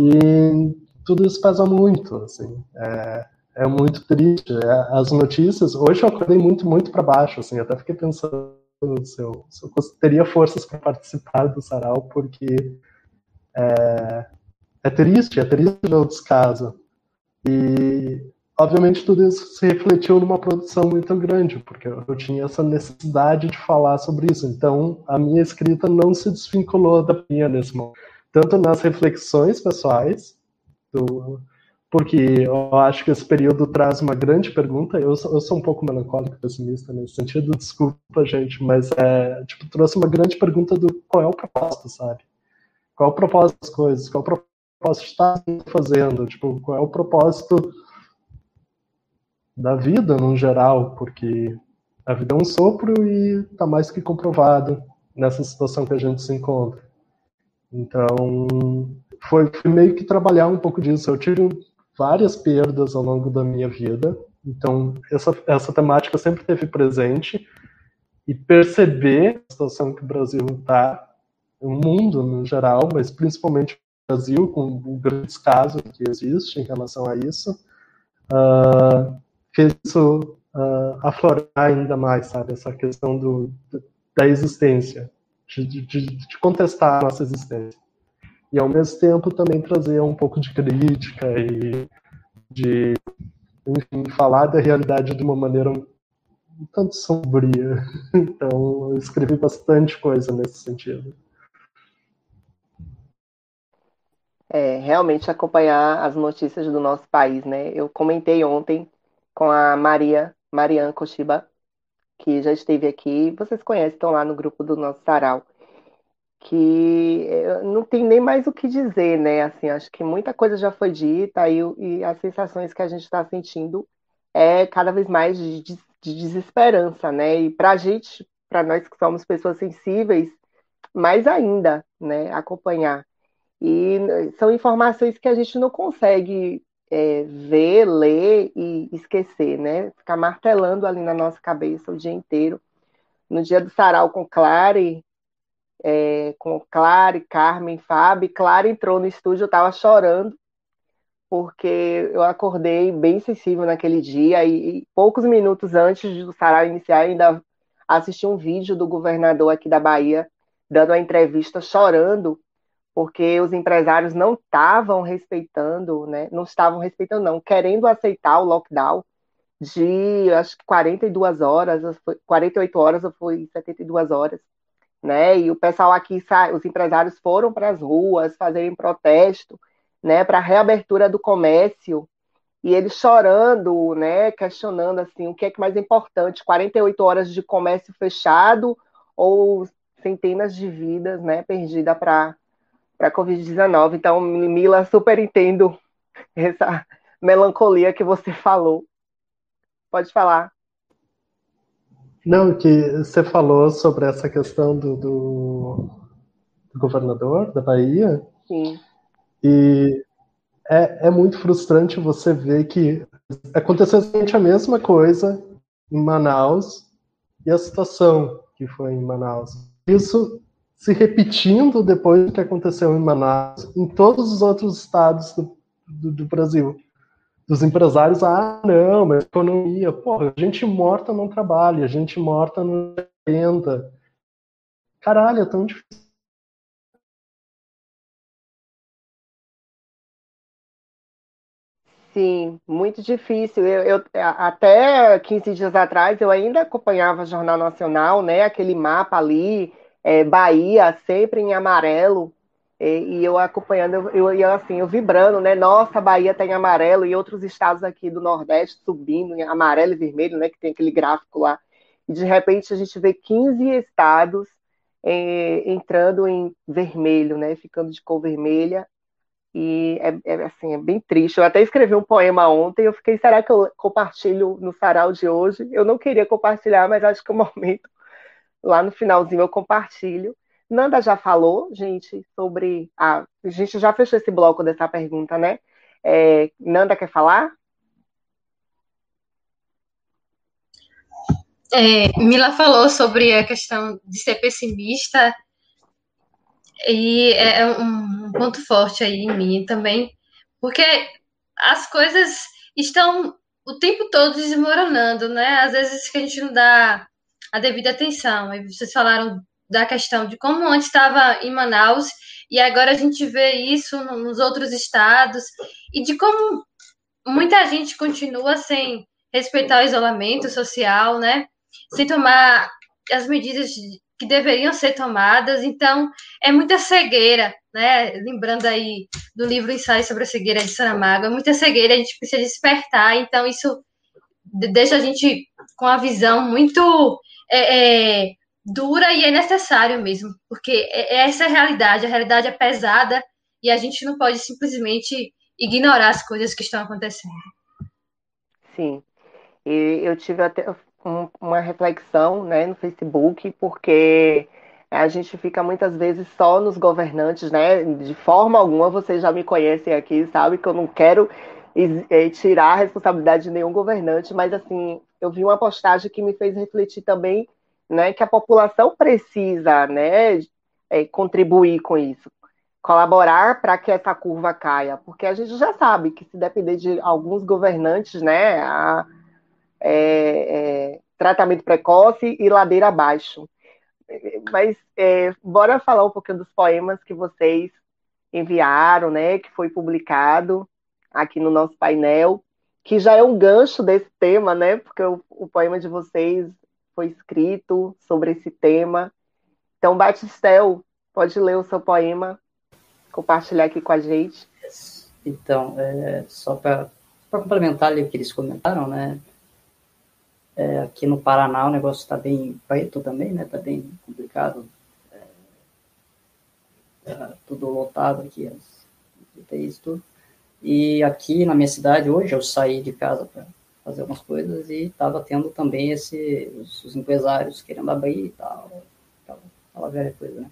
Speaker 4: E tudo isso pesa muito, assim, é, é muito triste. É, as notícias, hoje eu acordei muito, muito para baixo, assim, até fiquei pensando se eu, se eu teria forças para participar do sarau, porque é, é triste, é triste ver o descaso. E obviamente tudo isso se refletiu numa produção muito grande, porque eu tinha essa necessidade de falar sobre isso. Então, a minha escrita não se desvinculou da minha nesse momento, tanto nas reflexões pessoais, do, porque eu acho que esse período traz uma grande pergunta. Eu sou, eu sou um pouco melancólico, pessimista nesse sentido, desculpa, gente, mas é, tipo, trouxe uma grande pergunta do qual é o propósito, sabe? Qual é o propósito das coisas? Qual é o propósito de estar fazendo? Tipo, qual é o propósito da vida no geral, porque a vida é um sopro e está mais que comprovado nessa situação que a gente se encontra. Então, foi, meio que trabalhar um pouco disso. Eu tive várias perdas ao longo da minha vida, então essa, essa temática sempre teve presente e perceber a situação que o Brasil está, o mundo no geral, mas principalmente o Brasil, com o grande caso que existe em relação a isso, uh, fez isso uh, aflorar ainda mais, sabe? Essa questão do, da existência, de, de, de, contestar a nossa existência. E, ao mesmo tempo, também trazer um pouco de crítica e de, enfim, falar da realidade de uma maneira um tanto sombria. Então, eu escrevi bastante coisa nesse sentido.
Speaker 1: É, realmente acompanhar as notícias do nosso país, né? Eu comentei ontem com a Maria, Mariana Koshiba, que já esteve aqui. Vocês conhecem, estão lá no grupo do nosso sarau. Que eh, não tem nem mais o que dizer, né? Assim, acho que muita coisa já foi dita e, e as sensações que a gente está sentindo é cada vez mais de, de, de desesperança, né? E para a gente, para nós que somos pessoas sensíveis, mais ainda, né? Acompanhar. E são informações que a gente não consegue é, ver, ler e esquecer, né? Ficar martelando ali na nossa cabeça o dia inteiro. No dia do sarau com Clare, é, com Clare, Carmen, Fábio, Clare entrou no estúdio, eu estava chorando, porque eu acordei bem sensível naquele dia e, e poucos minutos antes do sarau iniciar, ainda assisti um vídeo do governador aqui da Bahia dando uma entrevista chorando porque os empresários não estavam respeitando, né? Não estavam respeitando, não, querendo aceitar o lockdown de acho que 42 horas, 48 horas ou foi 72 horas, né? E o pessoal aqui, os empresários foram para as ruas fazerem protesto, né, para a reabertura do comércio, e eles chorando, né, questionando assim, o que é que mais importante, 48 horas de comércio fechado ou centenas de vidas, né, perdidas para para a Covid-19. Então, Mila, super entendo (laughs) essa melancolia que você falou. Pode falar.
Speaker 4: Não, que você falou sobre essa questão do, do, do governador da Bahia.
Speaker 1: Sim.
Speaker 4: E é, é muito frustrante você ver que aconteceu exatamente a mesma coisa em Manaus e a situação que foi em Manaus. Isso se repetindo depois do que aconteceu em Manaus, em todos os outros estados do, do, do Brasil. Dos empresários, ah, não, mas economia, porra, gente morta não trabalha, gente morta não renda. Caralho, é tão difícil.
Speaker 1: Sim, muito difícil. Eu, eu, até 15 dias atrás eu ainda acompanhava o Jornal Nacional, né? Aquele mapa ali, é, Bahia sempre em amarelo, e, e eu acompanhando, eu, eu assim, eu vibrando, né? Nossa, Bahia tem tá amarelo e outros estados aqui do Nordeste subindo em amarelo e vermelho, né? Que tem aquele gráfico lá. E de repente a gente vê 15 estados é, entrando em vermelho, né? Ficando de cor vermelha. E é, é, assim, é bem triste. Eu até escrevi um poema ontem, eu fiquei, será que eu compartilho no sarau de hoje? Eu não queria compartilhar, mas acho que o (laughs) momento Lá no finalzinho eu compartilho. Nanda já falou, gente, sobre. A, a gente já fechou esse bloco dessa pergunta, né? É, Nanda quer falar?
Speaker 2: É, Mila falou sobre a questão de ser pessimista e é, é um ponto forte aí em mim também, porque as coisas estão o tempo todo desmoronando, né? Às vezes que a gente não dá a devida atenção. E vocês falaram da questão de como antes estava em Manaus e agora a gente vê isso nos outros estados e de como muita gente continua sem respeitar o isolamento social, né? Sem tomar as medidas que deveriam ser tomadas. Então, é muita cegueira, né? Lembrando aí do livro Ensaio sobre a Cegueira de Saramago, é muita cegueira, a gente precisa despertar. Então, isso deixa a gente com a visão muito é, é, dura e é necessário mesmo, porque é, é essa é a realidade, a realidade é pesada e a gente não pode simplesmente ignorar as coisas que estão acontecendo.
Speaker 1: Sim, e eu tive até uma reflexão né, no Facebook, porque a gente fica muitas vezes só nos governantes, né? De forma alguma, vocês já me conhecem aqui, sabe que eu não quero é, tirar a responsabilidade de nenhum governante, mas assim, eu vi uma postagem que me fez refletir também, né, que a população precisa, né, é, contribuir com isso, colaborar para que essa curva caia, porque a gente já sabe que se depender de alguns governantes, né, a, é, é, tratamento precoce e ladeira abaixo. Mas é, bora falar um pouquinho dos poemas que vocês enviaram, né, que foi publicado aqui no nosso painel que já é um gancho desse tema, né? Porque o, o poema de vocês foi escrito sobre esse tema. Então, Batistel, pode ler o seu poema, compartilhar aqui com a gente.
Speaker 3: Então, é, só para complementar ali o que eles comentaram, né? É, aqui no Paraná o negócio está bem preto também, né? Está bem complicado. É, tá tudo lotado aqui, as tudo. E aqui na minha cidade, hoje, eu saí de casa para fazer algumas coisas e estava tendo também esse, os, os, empresários querendo abrir e tal, aquela velha coisa, né?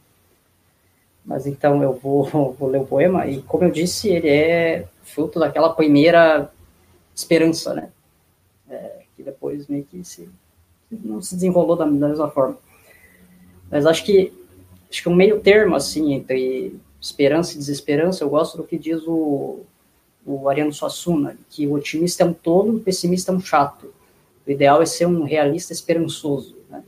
Speaker 3: Mas então eu vou, (laughs) vou ler o poema e, como eu disse, ele é fruto daquela primeira esperança, né? É, que depois meio que se, não se desenrolou da, da mesma forma. Mas acho que acho que um meio termo assim entre esperança e desesperança, eu gosto do que diz o o Ariano Suassuna, que o otimista é um tolo o pessimista é um chato. O ideal é ser um realista esperançoso. Né?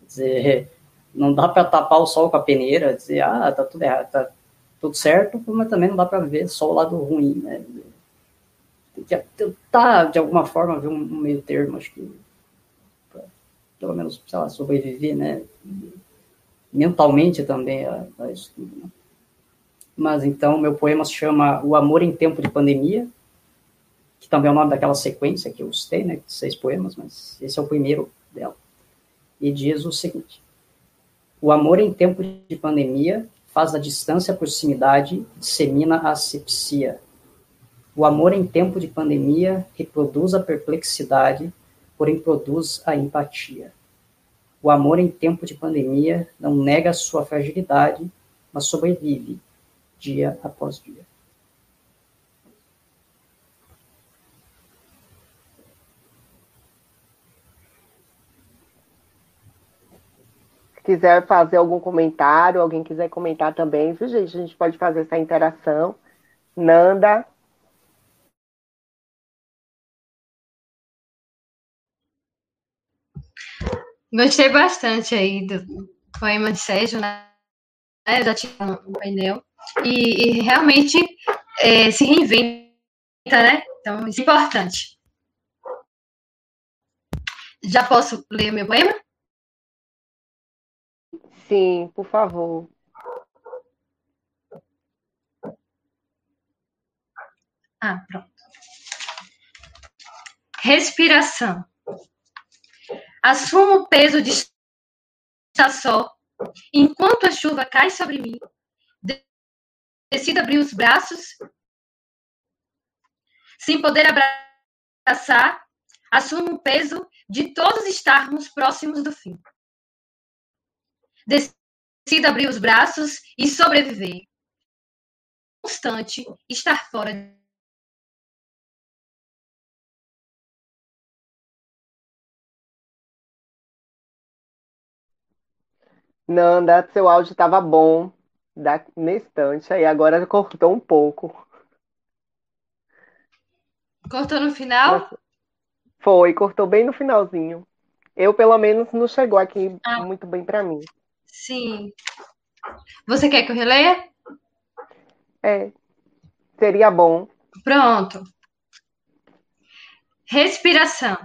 Speaker 3: Quer dizer, (laughs) não dá para tapar o sol com a peneira, dizer, ah, tá tudo errado, tá tudo certo, mas também não dá para ver só o lado ruim, né? Tem que tentar, de alguma forma, ver um meio termo, acho que, pra, pelo menos, sei lá, sobreviver, né? Mentalmente também a, a isso tudo, né? Mas então meu poema se chama O Amor em Tempo de Pandemia, que também é o nome daquela sequência que eu citei, né, seis poemas, mas esse é o primeiro dela. E diz o seguinte: O amor em tempo de pandemia faz da distância a proximidade, dissemina a asepsia. O amor em tempo de pandemia reproduz a perplexidade, porém produz a empatia. O amor em tempo de pandemia não nega sua fragilidade, mas sobrevive, dia após dia.
Speaker 1: Se quiser fazer algum comentário, alguém quiser comentar também, viu, gente? A gente pode fazer essa interação. Nanda.
Speaker 2: Gostei bastante aí do poema de Sérgio, né? Eu já tinha um painel e, e realmente é, se reinventa, né? Então, isso é importante. Já posso ler meu poema?
Speaker 1: Sim, por favor.
Speaker 2: Ah, pronto. Respiração. Assumo o peso de estar só, enquanto a chuva cai sobre mim, Decido abrir os braços, sem poder abraçar, assumo o peso de todos estarmos próximos do fim. Decido abrir os braços e sobreviver. Constante, estar fora
Speaker 1: Nanda, seu áudio estava bom da, na instante, aí agora cortou um pouco.
Speaker 2: Cortou no final?
Speaker 1: Foi, cortou bem no finalzinho. Eu, pelo menos, não chegou aqui ah. muito bem para mim.
Speaker 2: Sim. Você quer que eu releia?
Speaker 1: É. Seria bom.
Speaker 2: Pronto. Respiração.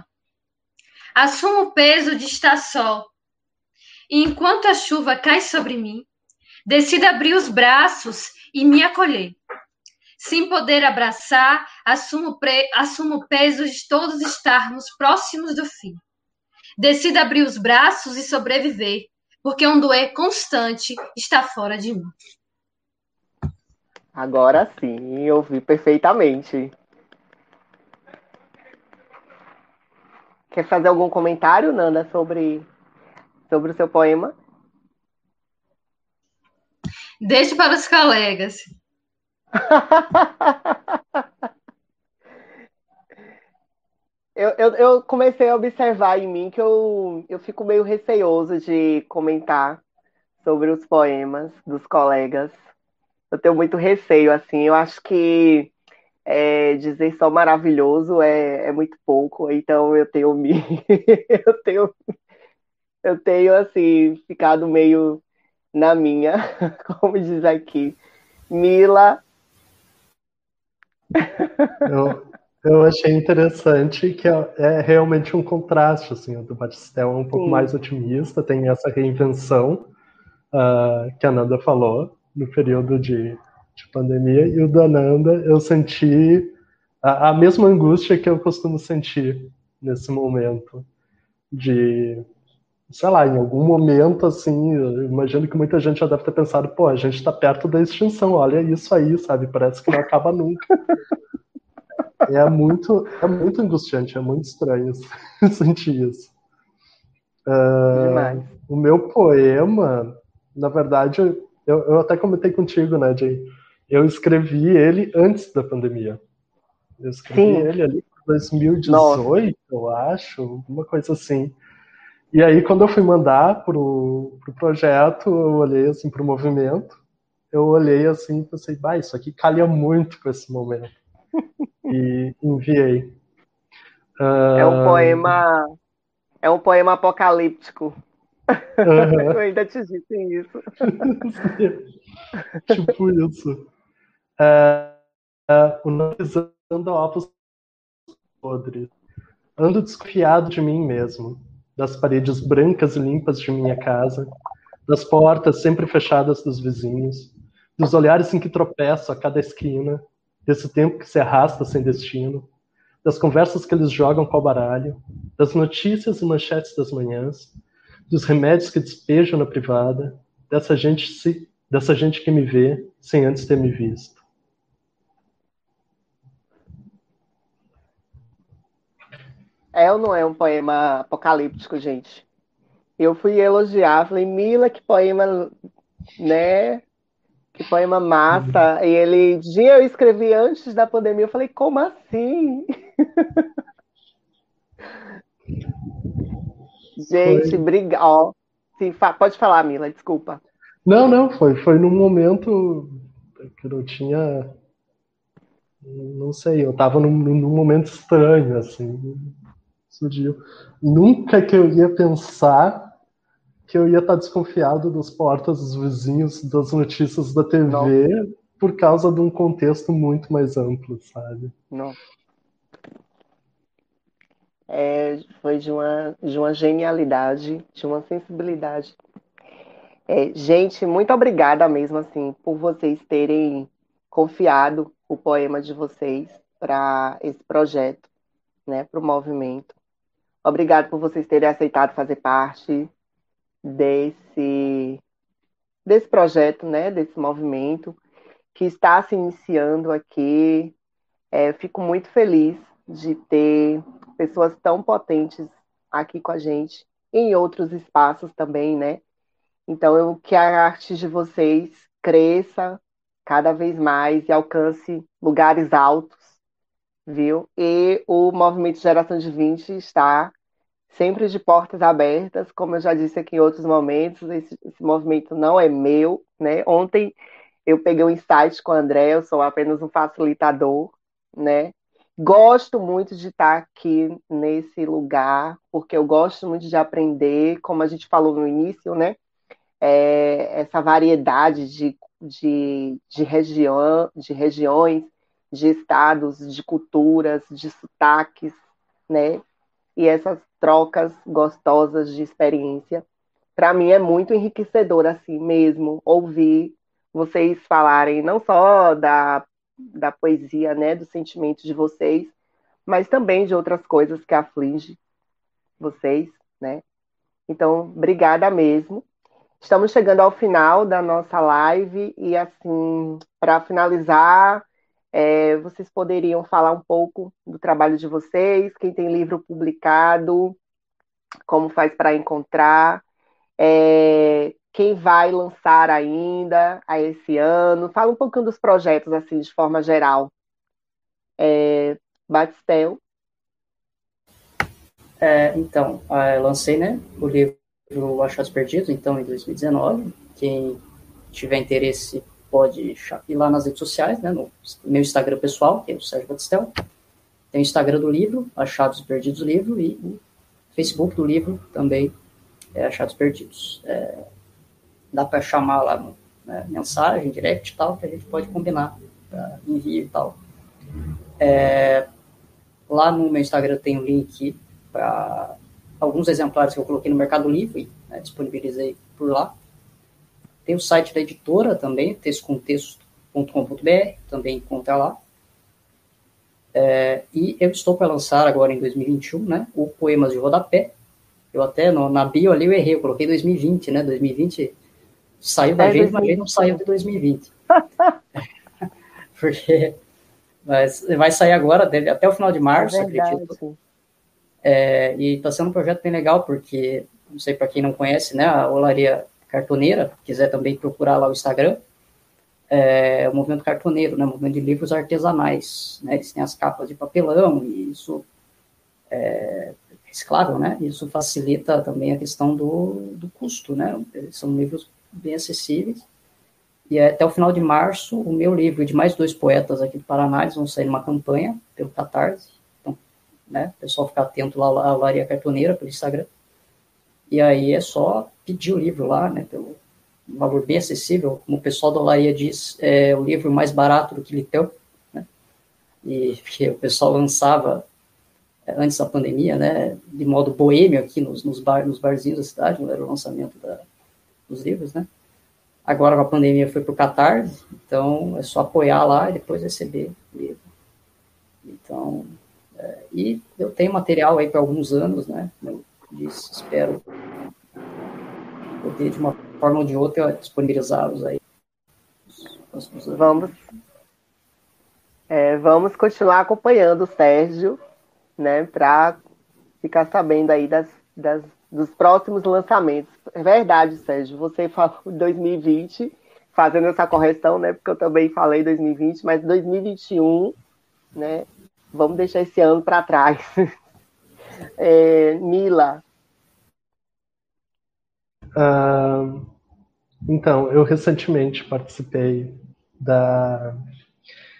Speaker 2: Assumo o peso de estar só. E enquanto a chuva cai sobre mim, decido abrir os braços e me acolher. Sem poder abraçar, assumo, pre... assumo o peso de todos estarmos próximos do fim. Decido abrir os braços e sobreviver, porque um doer constante está fora de mim.
Speaker 1: Agora sim, ouvi perfeitamente. Quer fazer algum comentário, Nanda, sobre, sobre o seu poema?
Speaker 2: Deixe para os colegas. (laughs)
Speaker 1: eu, eu, eu, comecei a observar em mim que eu, eu fico meio receoso de comentar sobre os poemas dos colegas. Eu tenho muito receio, assim. Eu acho que é, dizer só maravilhoso é, é muito pouco, então eu tenho me (laughs) eu tenho eu tenho assim ficado meio na minha, (laughs) como diz aqui, Mila
Speaker 4: eu, eu achei interessante que é, é, realmente um contraste, assim, o do Batistel é um pouco Sim. mais otimista, tem essa reinvenção uh, que a Nanda falou no período de, de pandemia, e o do Ananda eu senti a, a mesma angústia que eu costumo sentir nesse momento de sei lá, em algum momento, assim, imagino que muita gente já deve ter pensado, pô, a gente está perto da extinção, olha isso aí, sabe? Parece que não acaba nunca. (laughs) é muito, é muito angustiante, é muito estranho (laughs) sentir isso. Uh, o meu poema, na verdade, eu, eu até comentei contigo, né, Jay? Eu escrevi ele antes da pandemia. Eu escrevi Sim. ele ali em 2018, Nossa. eu acho, alguma coisa assim. E aí, quando eu fui mandar pro, pro projeto, eu olhei assim pro movimento, eu olhei assim e pensei, bah, isso aqui calha muito com esse momento. (laughs) e enviei.
Speaker 1: Uh... É um poema. É um poema apocalíptico. Uhum. (laughs) eu ainda te disse isso. (laughs)
Speaker 4: tipo isso. Uh, uh, o Ovos Podres. Ando desconfiado de mim mesmo das paredes brancas e limpas de minha casa, das portas sempre fechadas dos vizinhos, dos olhares em que tropeço a cada esquina, desse tempo que se arrasta sem destino, das conversas que eles jogam com o baralho, das notícias e manchetes das manhãs, dos remédios que despejam na privada, dessa gente, se, dessa gente que me vê sem antes ter me visto.
Speaker 1: É ou não é um poema apocalíptico, gente? Eu fui elogiar, falei, Mila, que poema, né? Que poema massa. E ele, dia eu escrevi antes da pandemia, eu falei, como assim? (laughs) gente, briga. Ó, sim, pode falar, Mila, desculpa.
Speaker 4: Não, não, foi, foi num momento que eu tinha. Não sei, eu tava num, num momento estranho, assim surgiu. Nunca que eu ia pensar que eu ia estar desconfiado das portas dos vizinhos, das notícias da TV, Não. por causa de um contexto muito mais amplo, sabe?
Speaker 1: Não. É, foi de uma, de uma genialidade, de uma sensibilidade. É, gente, muito obrigada mesmo assim por vocês terem confiado o poema de vocês para esse projeto, né, para o movimento. Obrigado por vocês terem aceitado fazer parte desse, desse projeto, né, desse movimento que está se iniciando aqui. É, fico muito feliz de ter pessoas tão potentes aqui com a gente, em outros espaços também, né? Então, eu que a arte de vocês cresça cada vez mais e alcance lugares altos, viu? E o Movimento Geração de 20 está sempre de portas abertas, como eu já disse aqui em outros momentos, esse, esse movimento não é meu, né? Ontem eu peguei um insight com o André, eu sou apenas um facilitador, né? Gosto muito de estar aqui nesse lugar, porque eu gosto muito de aprender, como a gente falou no início, né? É, essa variedade de, de, de, região, de regiões, de estados, de culturas, de sotaques, né? E essas trocas gostosas de experiência. Para mim é muito enriquecedor, assim mesmo, ouvir vocês falarem não só da da poesia, né, dos sentimentos de vocês, mas também de outras coisas que afligem vocês, né? Então, obrigada mesmo. Estamos chegando ao final da nossa live e, assim, para finalizar, é, vocês poderiam falar um pouco do trabalho de vocês, quem tem livro publicado, como faz para encontrar, é, quem vai lançar ainda a esse ano. Fala um pouquinho dos projetos, assim, de forma geral. É, Batistel.
Speaker 3: É, então, eu lancei né, o livro Achados Perdidos, então, em 2019. Quem tiver interesse pode ir lá nas redes sociais, né, no meu Instagram pessoal, que é o Sérgio Batistel. Tem o Instagram do livro, Achados Perdidos Livro, e o Facebook do livro também é Achados Perdidos. É, dá para chamar lá né, mensagem, direct e tal, que a gente pode combinar para envio e tal. É, lá no meu Instagram tem um link para alguns exemplares que eu coloquei no Mercado Livre, né, disponibilizei por lá. Tem o site da editora também, textocontexto.com.br, também encontra lá. É, e eu estou para lançar agora em 2021, né, o Poemas de Rodapé. Eu até, no, na bio ali eu errei, eu coloquei 2020, né, 2020 Saiu da é gente, mas não saiu de 2020. (laughs) Porque mas vai sair agora, até o final de março, é acredito. É, e está sendo um projeto bem legal, porque, não sei para quem não conhece, né, a Olaria Cartoneira, quiser também procurar lá o Instagram, é o movimento cartoneiro, né, o movimento de livros artesanais, né, eles têm as capas de papelão, e isso é reciclável, né, isso facilita também a questão do, do custo, né, são livros bem acessíveis. E até o final de março, o meu livro de mais dois poetas aqui do Paraná, eles vão sair numa campanha pelo Catarse. Então, né, o pessoal ficar atento lá, a Laria Cartoneira, pelo Instagram. E aí é só pedir o livro lá, né, pelo valor bem acessível. Como o pessoal da Olaria diz, é o livro mais barato do que Litel, né? E porque o pessoal lançava é, antes da pandemia, né, de modo boêmio aqui nos, nos, bar, nos barzinhos da cidade, era o lançamento da, dos livros, né? Agora a pandemia foi para o Catarse, então é só apoiar lá e depois receber o livro. Então, é, e eu tenho material aí para alguns anos, né? Eu espero poder de uma forma ou de outra disponibilizá-los aí.
Speaker 1: Vamos, é, vamos continuar acompanhando o Sérgio, né? Para ficar sabendo aí das, das dos próximos lançamentos. É verdade, Sérgio, você (laughs) falou 2020, fazendo essa correção, né? Porque eu também falei 2020, mas 2021, né? Vamos deixar esse ano para trás. (laughs) É, Mila.
Speaker 4: Uh, então, eu recentemente participei da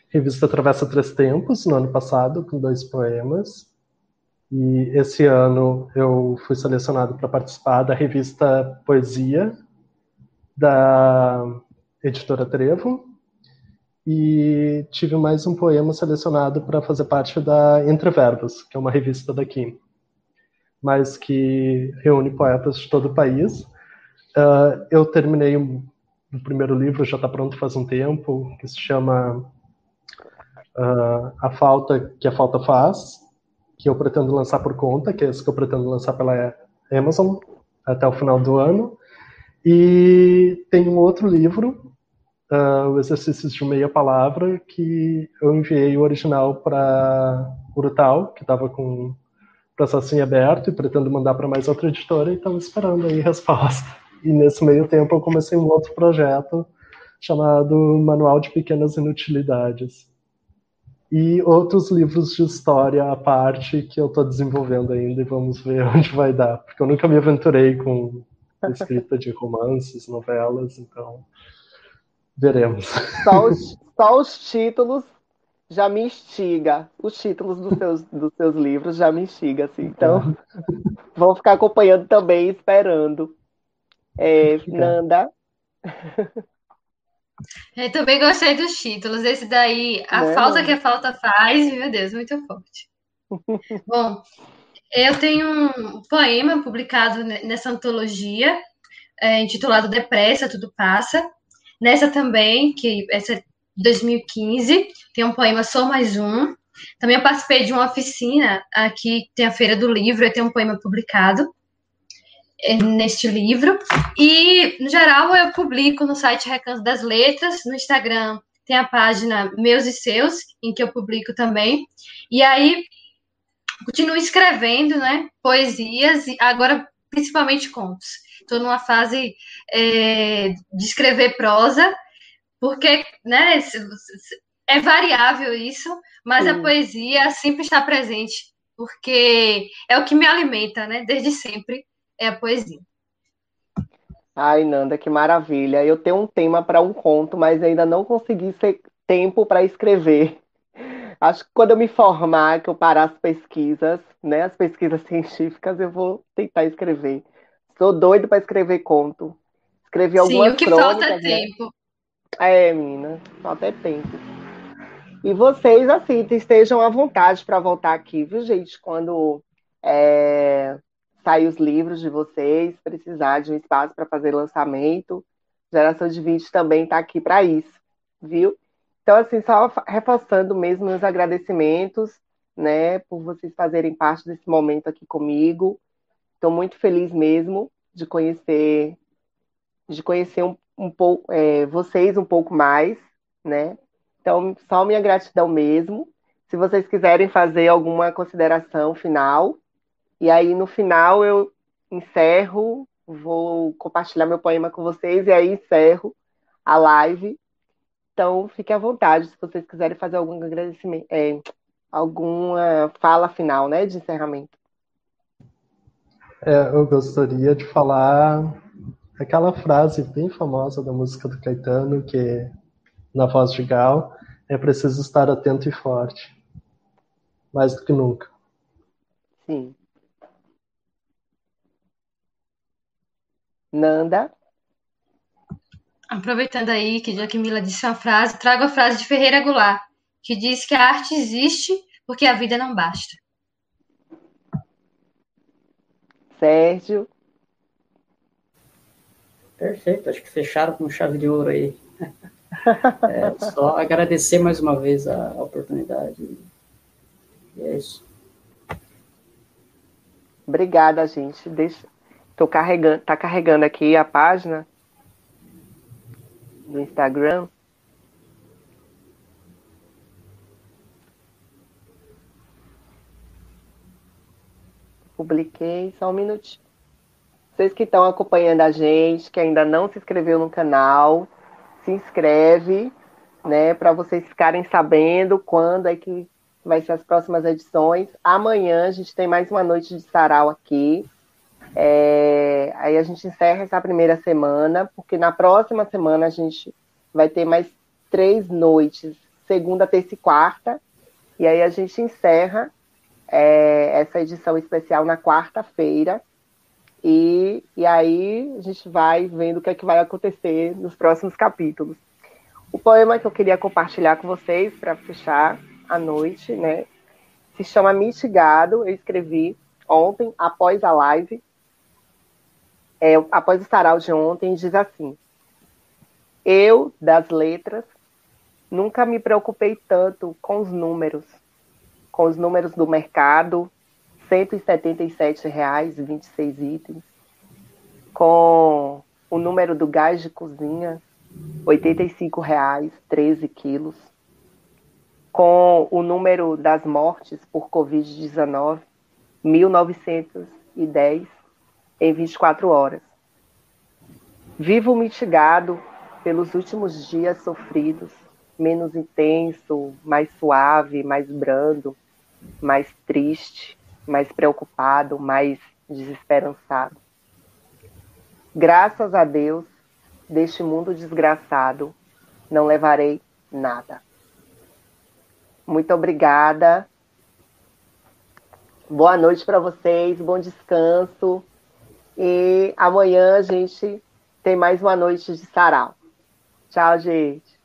Speaker 4: revista Travessa Três Tempos, no ano passado, com dois poemas. E esse ano eu fui selecionado para participar da revista Poesia da editora Trevo e tive mais um poema selecionado para fazer parte da Entre Verbos, que é uma revista daqui, mas que reúne poetas de todo o país. Uh, eu terminei o primeiro livro, já está pronto faz um tempo, que se chama uh, A Falta que a Falta Faz, que eu pretendo lançar por conta, que é esse que eu pretendo lançar pela Amazon até o final do ano. E tem um outro livro, uh, o Exercícios de Meia Palavra, que eu enviei o original para Urutau, que estava com processo em aberto e pretendo mandar para mais outra editora e estava esperando aí resposta. E nesse meio tempo eu comecei um outro projeto chamado Manual de Pequenas Inutilidades. e outros livros de história à parte que eu estou desenvolvendo ainda e vamos ver (laughs) onde vai dar, porque eu nunca me aventurei com escrita de romances, novelas, então veremos.
Speaker 1: Só os, só os títulos já me instiga. Os títulos dos seus, dos seus livros já me instiga, assim. Então, vou ficar acompanhando também, esperando. É, Nanda. (laughs)
Speaker 2: Eu também gostei dos títulos. Esse daí, A Falta que a Falta Faz, meu Deus, muito forte. (laughs) Bom, eu tenho um poema publicado nessa antologia, é, intitulado Depressa, Tudo Passa. Nessa também, que essa é 2015, tem um poema Sou Mais Um. Também eu participei de uma oficina, aqui tem a Feira do Livro, e tem um poema publicado é, neste livro. E, no geral, eu publico no site Recanto das Letras, no Instagram tem a página Meus e Seus, em que eu publico também. E aí, continuo escrevendo, né, poesias, e agora principalmente contos. Estou numa fase é, de escrever prosa, porque, né, é variável isso, mas Sim. a poesia sempre está presente, porque é o que me alimenta, né, desde sempre, é a poesia.
Speaker 1: Ai, Nanda, que maravilha. Eu tenho um tema para um conto, mas ainda não consegui tempo para escrever. Acho que quando eu me formar, que eu parar as pesquisas, né, as pesquisas (laughs) científicas, eu vou tentar escrever. Sou doido para escrever conto. Escrevi algumas Sim, o que crônicas, falta é né? tempo. É, menina, falta é tempo. E vocês, assim, estejam à vontade para voltar aqui, viu, gente? Quando é, sair os livros de vocês, precisar de um espaço para fazer lançamento, Geração de 20 também está aqui para isso, viu? Então, assim, só reforçando mesmo meus agradecimentos, né, por vocês fazerem parte desse momento aqui comigo. Estou muito feliz mesmo de conhecer, de conhecer um, um pouco é, vocês um pouco mais, né? Então, só minha gratidão mesmo. Se vocês quiserem fazer alguma consideração final, e aí no final eu encerro, vou compartilhar meu poema com vocês e aí encerro a live. Então, fique à vontade se vocês quiserem fazer algum agradecimento, é, alguma fala final, né, de encerramento.
Speaker 4: É, eu gostaria de falar aquela frase bem famosa da música do Caetano, que na voz de Gal, é preciso estar atento e forte, mais do que nunca.
Speaker 1: Sim. Nanda.
Speaker 2: Aproveitando aí que já que Mila disse uma frase, trago a frase de Ferreira Goulart, que diz que a arte existe porque a vida não basta.
Speaker 1: Sérgio.
Speaker 3: Perfeito, acho que fecharam com chave de ouro aí. (laughs) É, só agradecer mais uma vez a oportunidade. E é isso.
Speaker 1: Obrigada, gente. Deixa... Tô carregando, tá carregando aqui a página do Instagram. Publiquei, só um minutinho. Vocês que estão acompanhando a gente, que ainda não se inscreveu no canal, se inscreve, né, para vocês ficarem sabendo quando é que vai ser as próximas edições. Amanhã a gente tem mais uma noite de sarau aqui. É, aí a gente encerra essa primeira semana, porque na próxima semana a gente vai ter mais três noites, segunda, terça e quarta, e aí a gente encerra é, essa edição especial na quarta-feira, e, e aí a gente vai vendo o que é que vai acontecer nos próximos capítulos. O poema que eu queria compartilhar com vocês para fechar a noite, né, se chama Mitigado, eu escrevi ontem, após a live, é, após o sarau de ontem, diz assim: Eu, das letras, nunca me preocupei tanto com os números, com os números do mercado, R$ 177,26 itens, com o número do gás de cozinha, R$ 85,00, 13 quilos, com o número das mortes por Covid-19, 1.910, em 24 horas. Vivo mitigado pelos últimos dias sofridos, menos intenso, mais suave, mais brando, mais triste, mais preocupado, mais desesperançado. Graças a Deus, deste mundo desgraçado, não levarei nada. Muito obrigada. Boa noite para vocês, bom descanso. E amanhã a gente tem mais uma noite de sarau. Tchau, gente.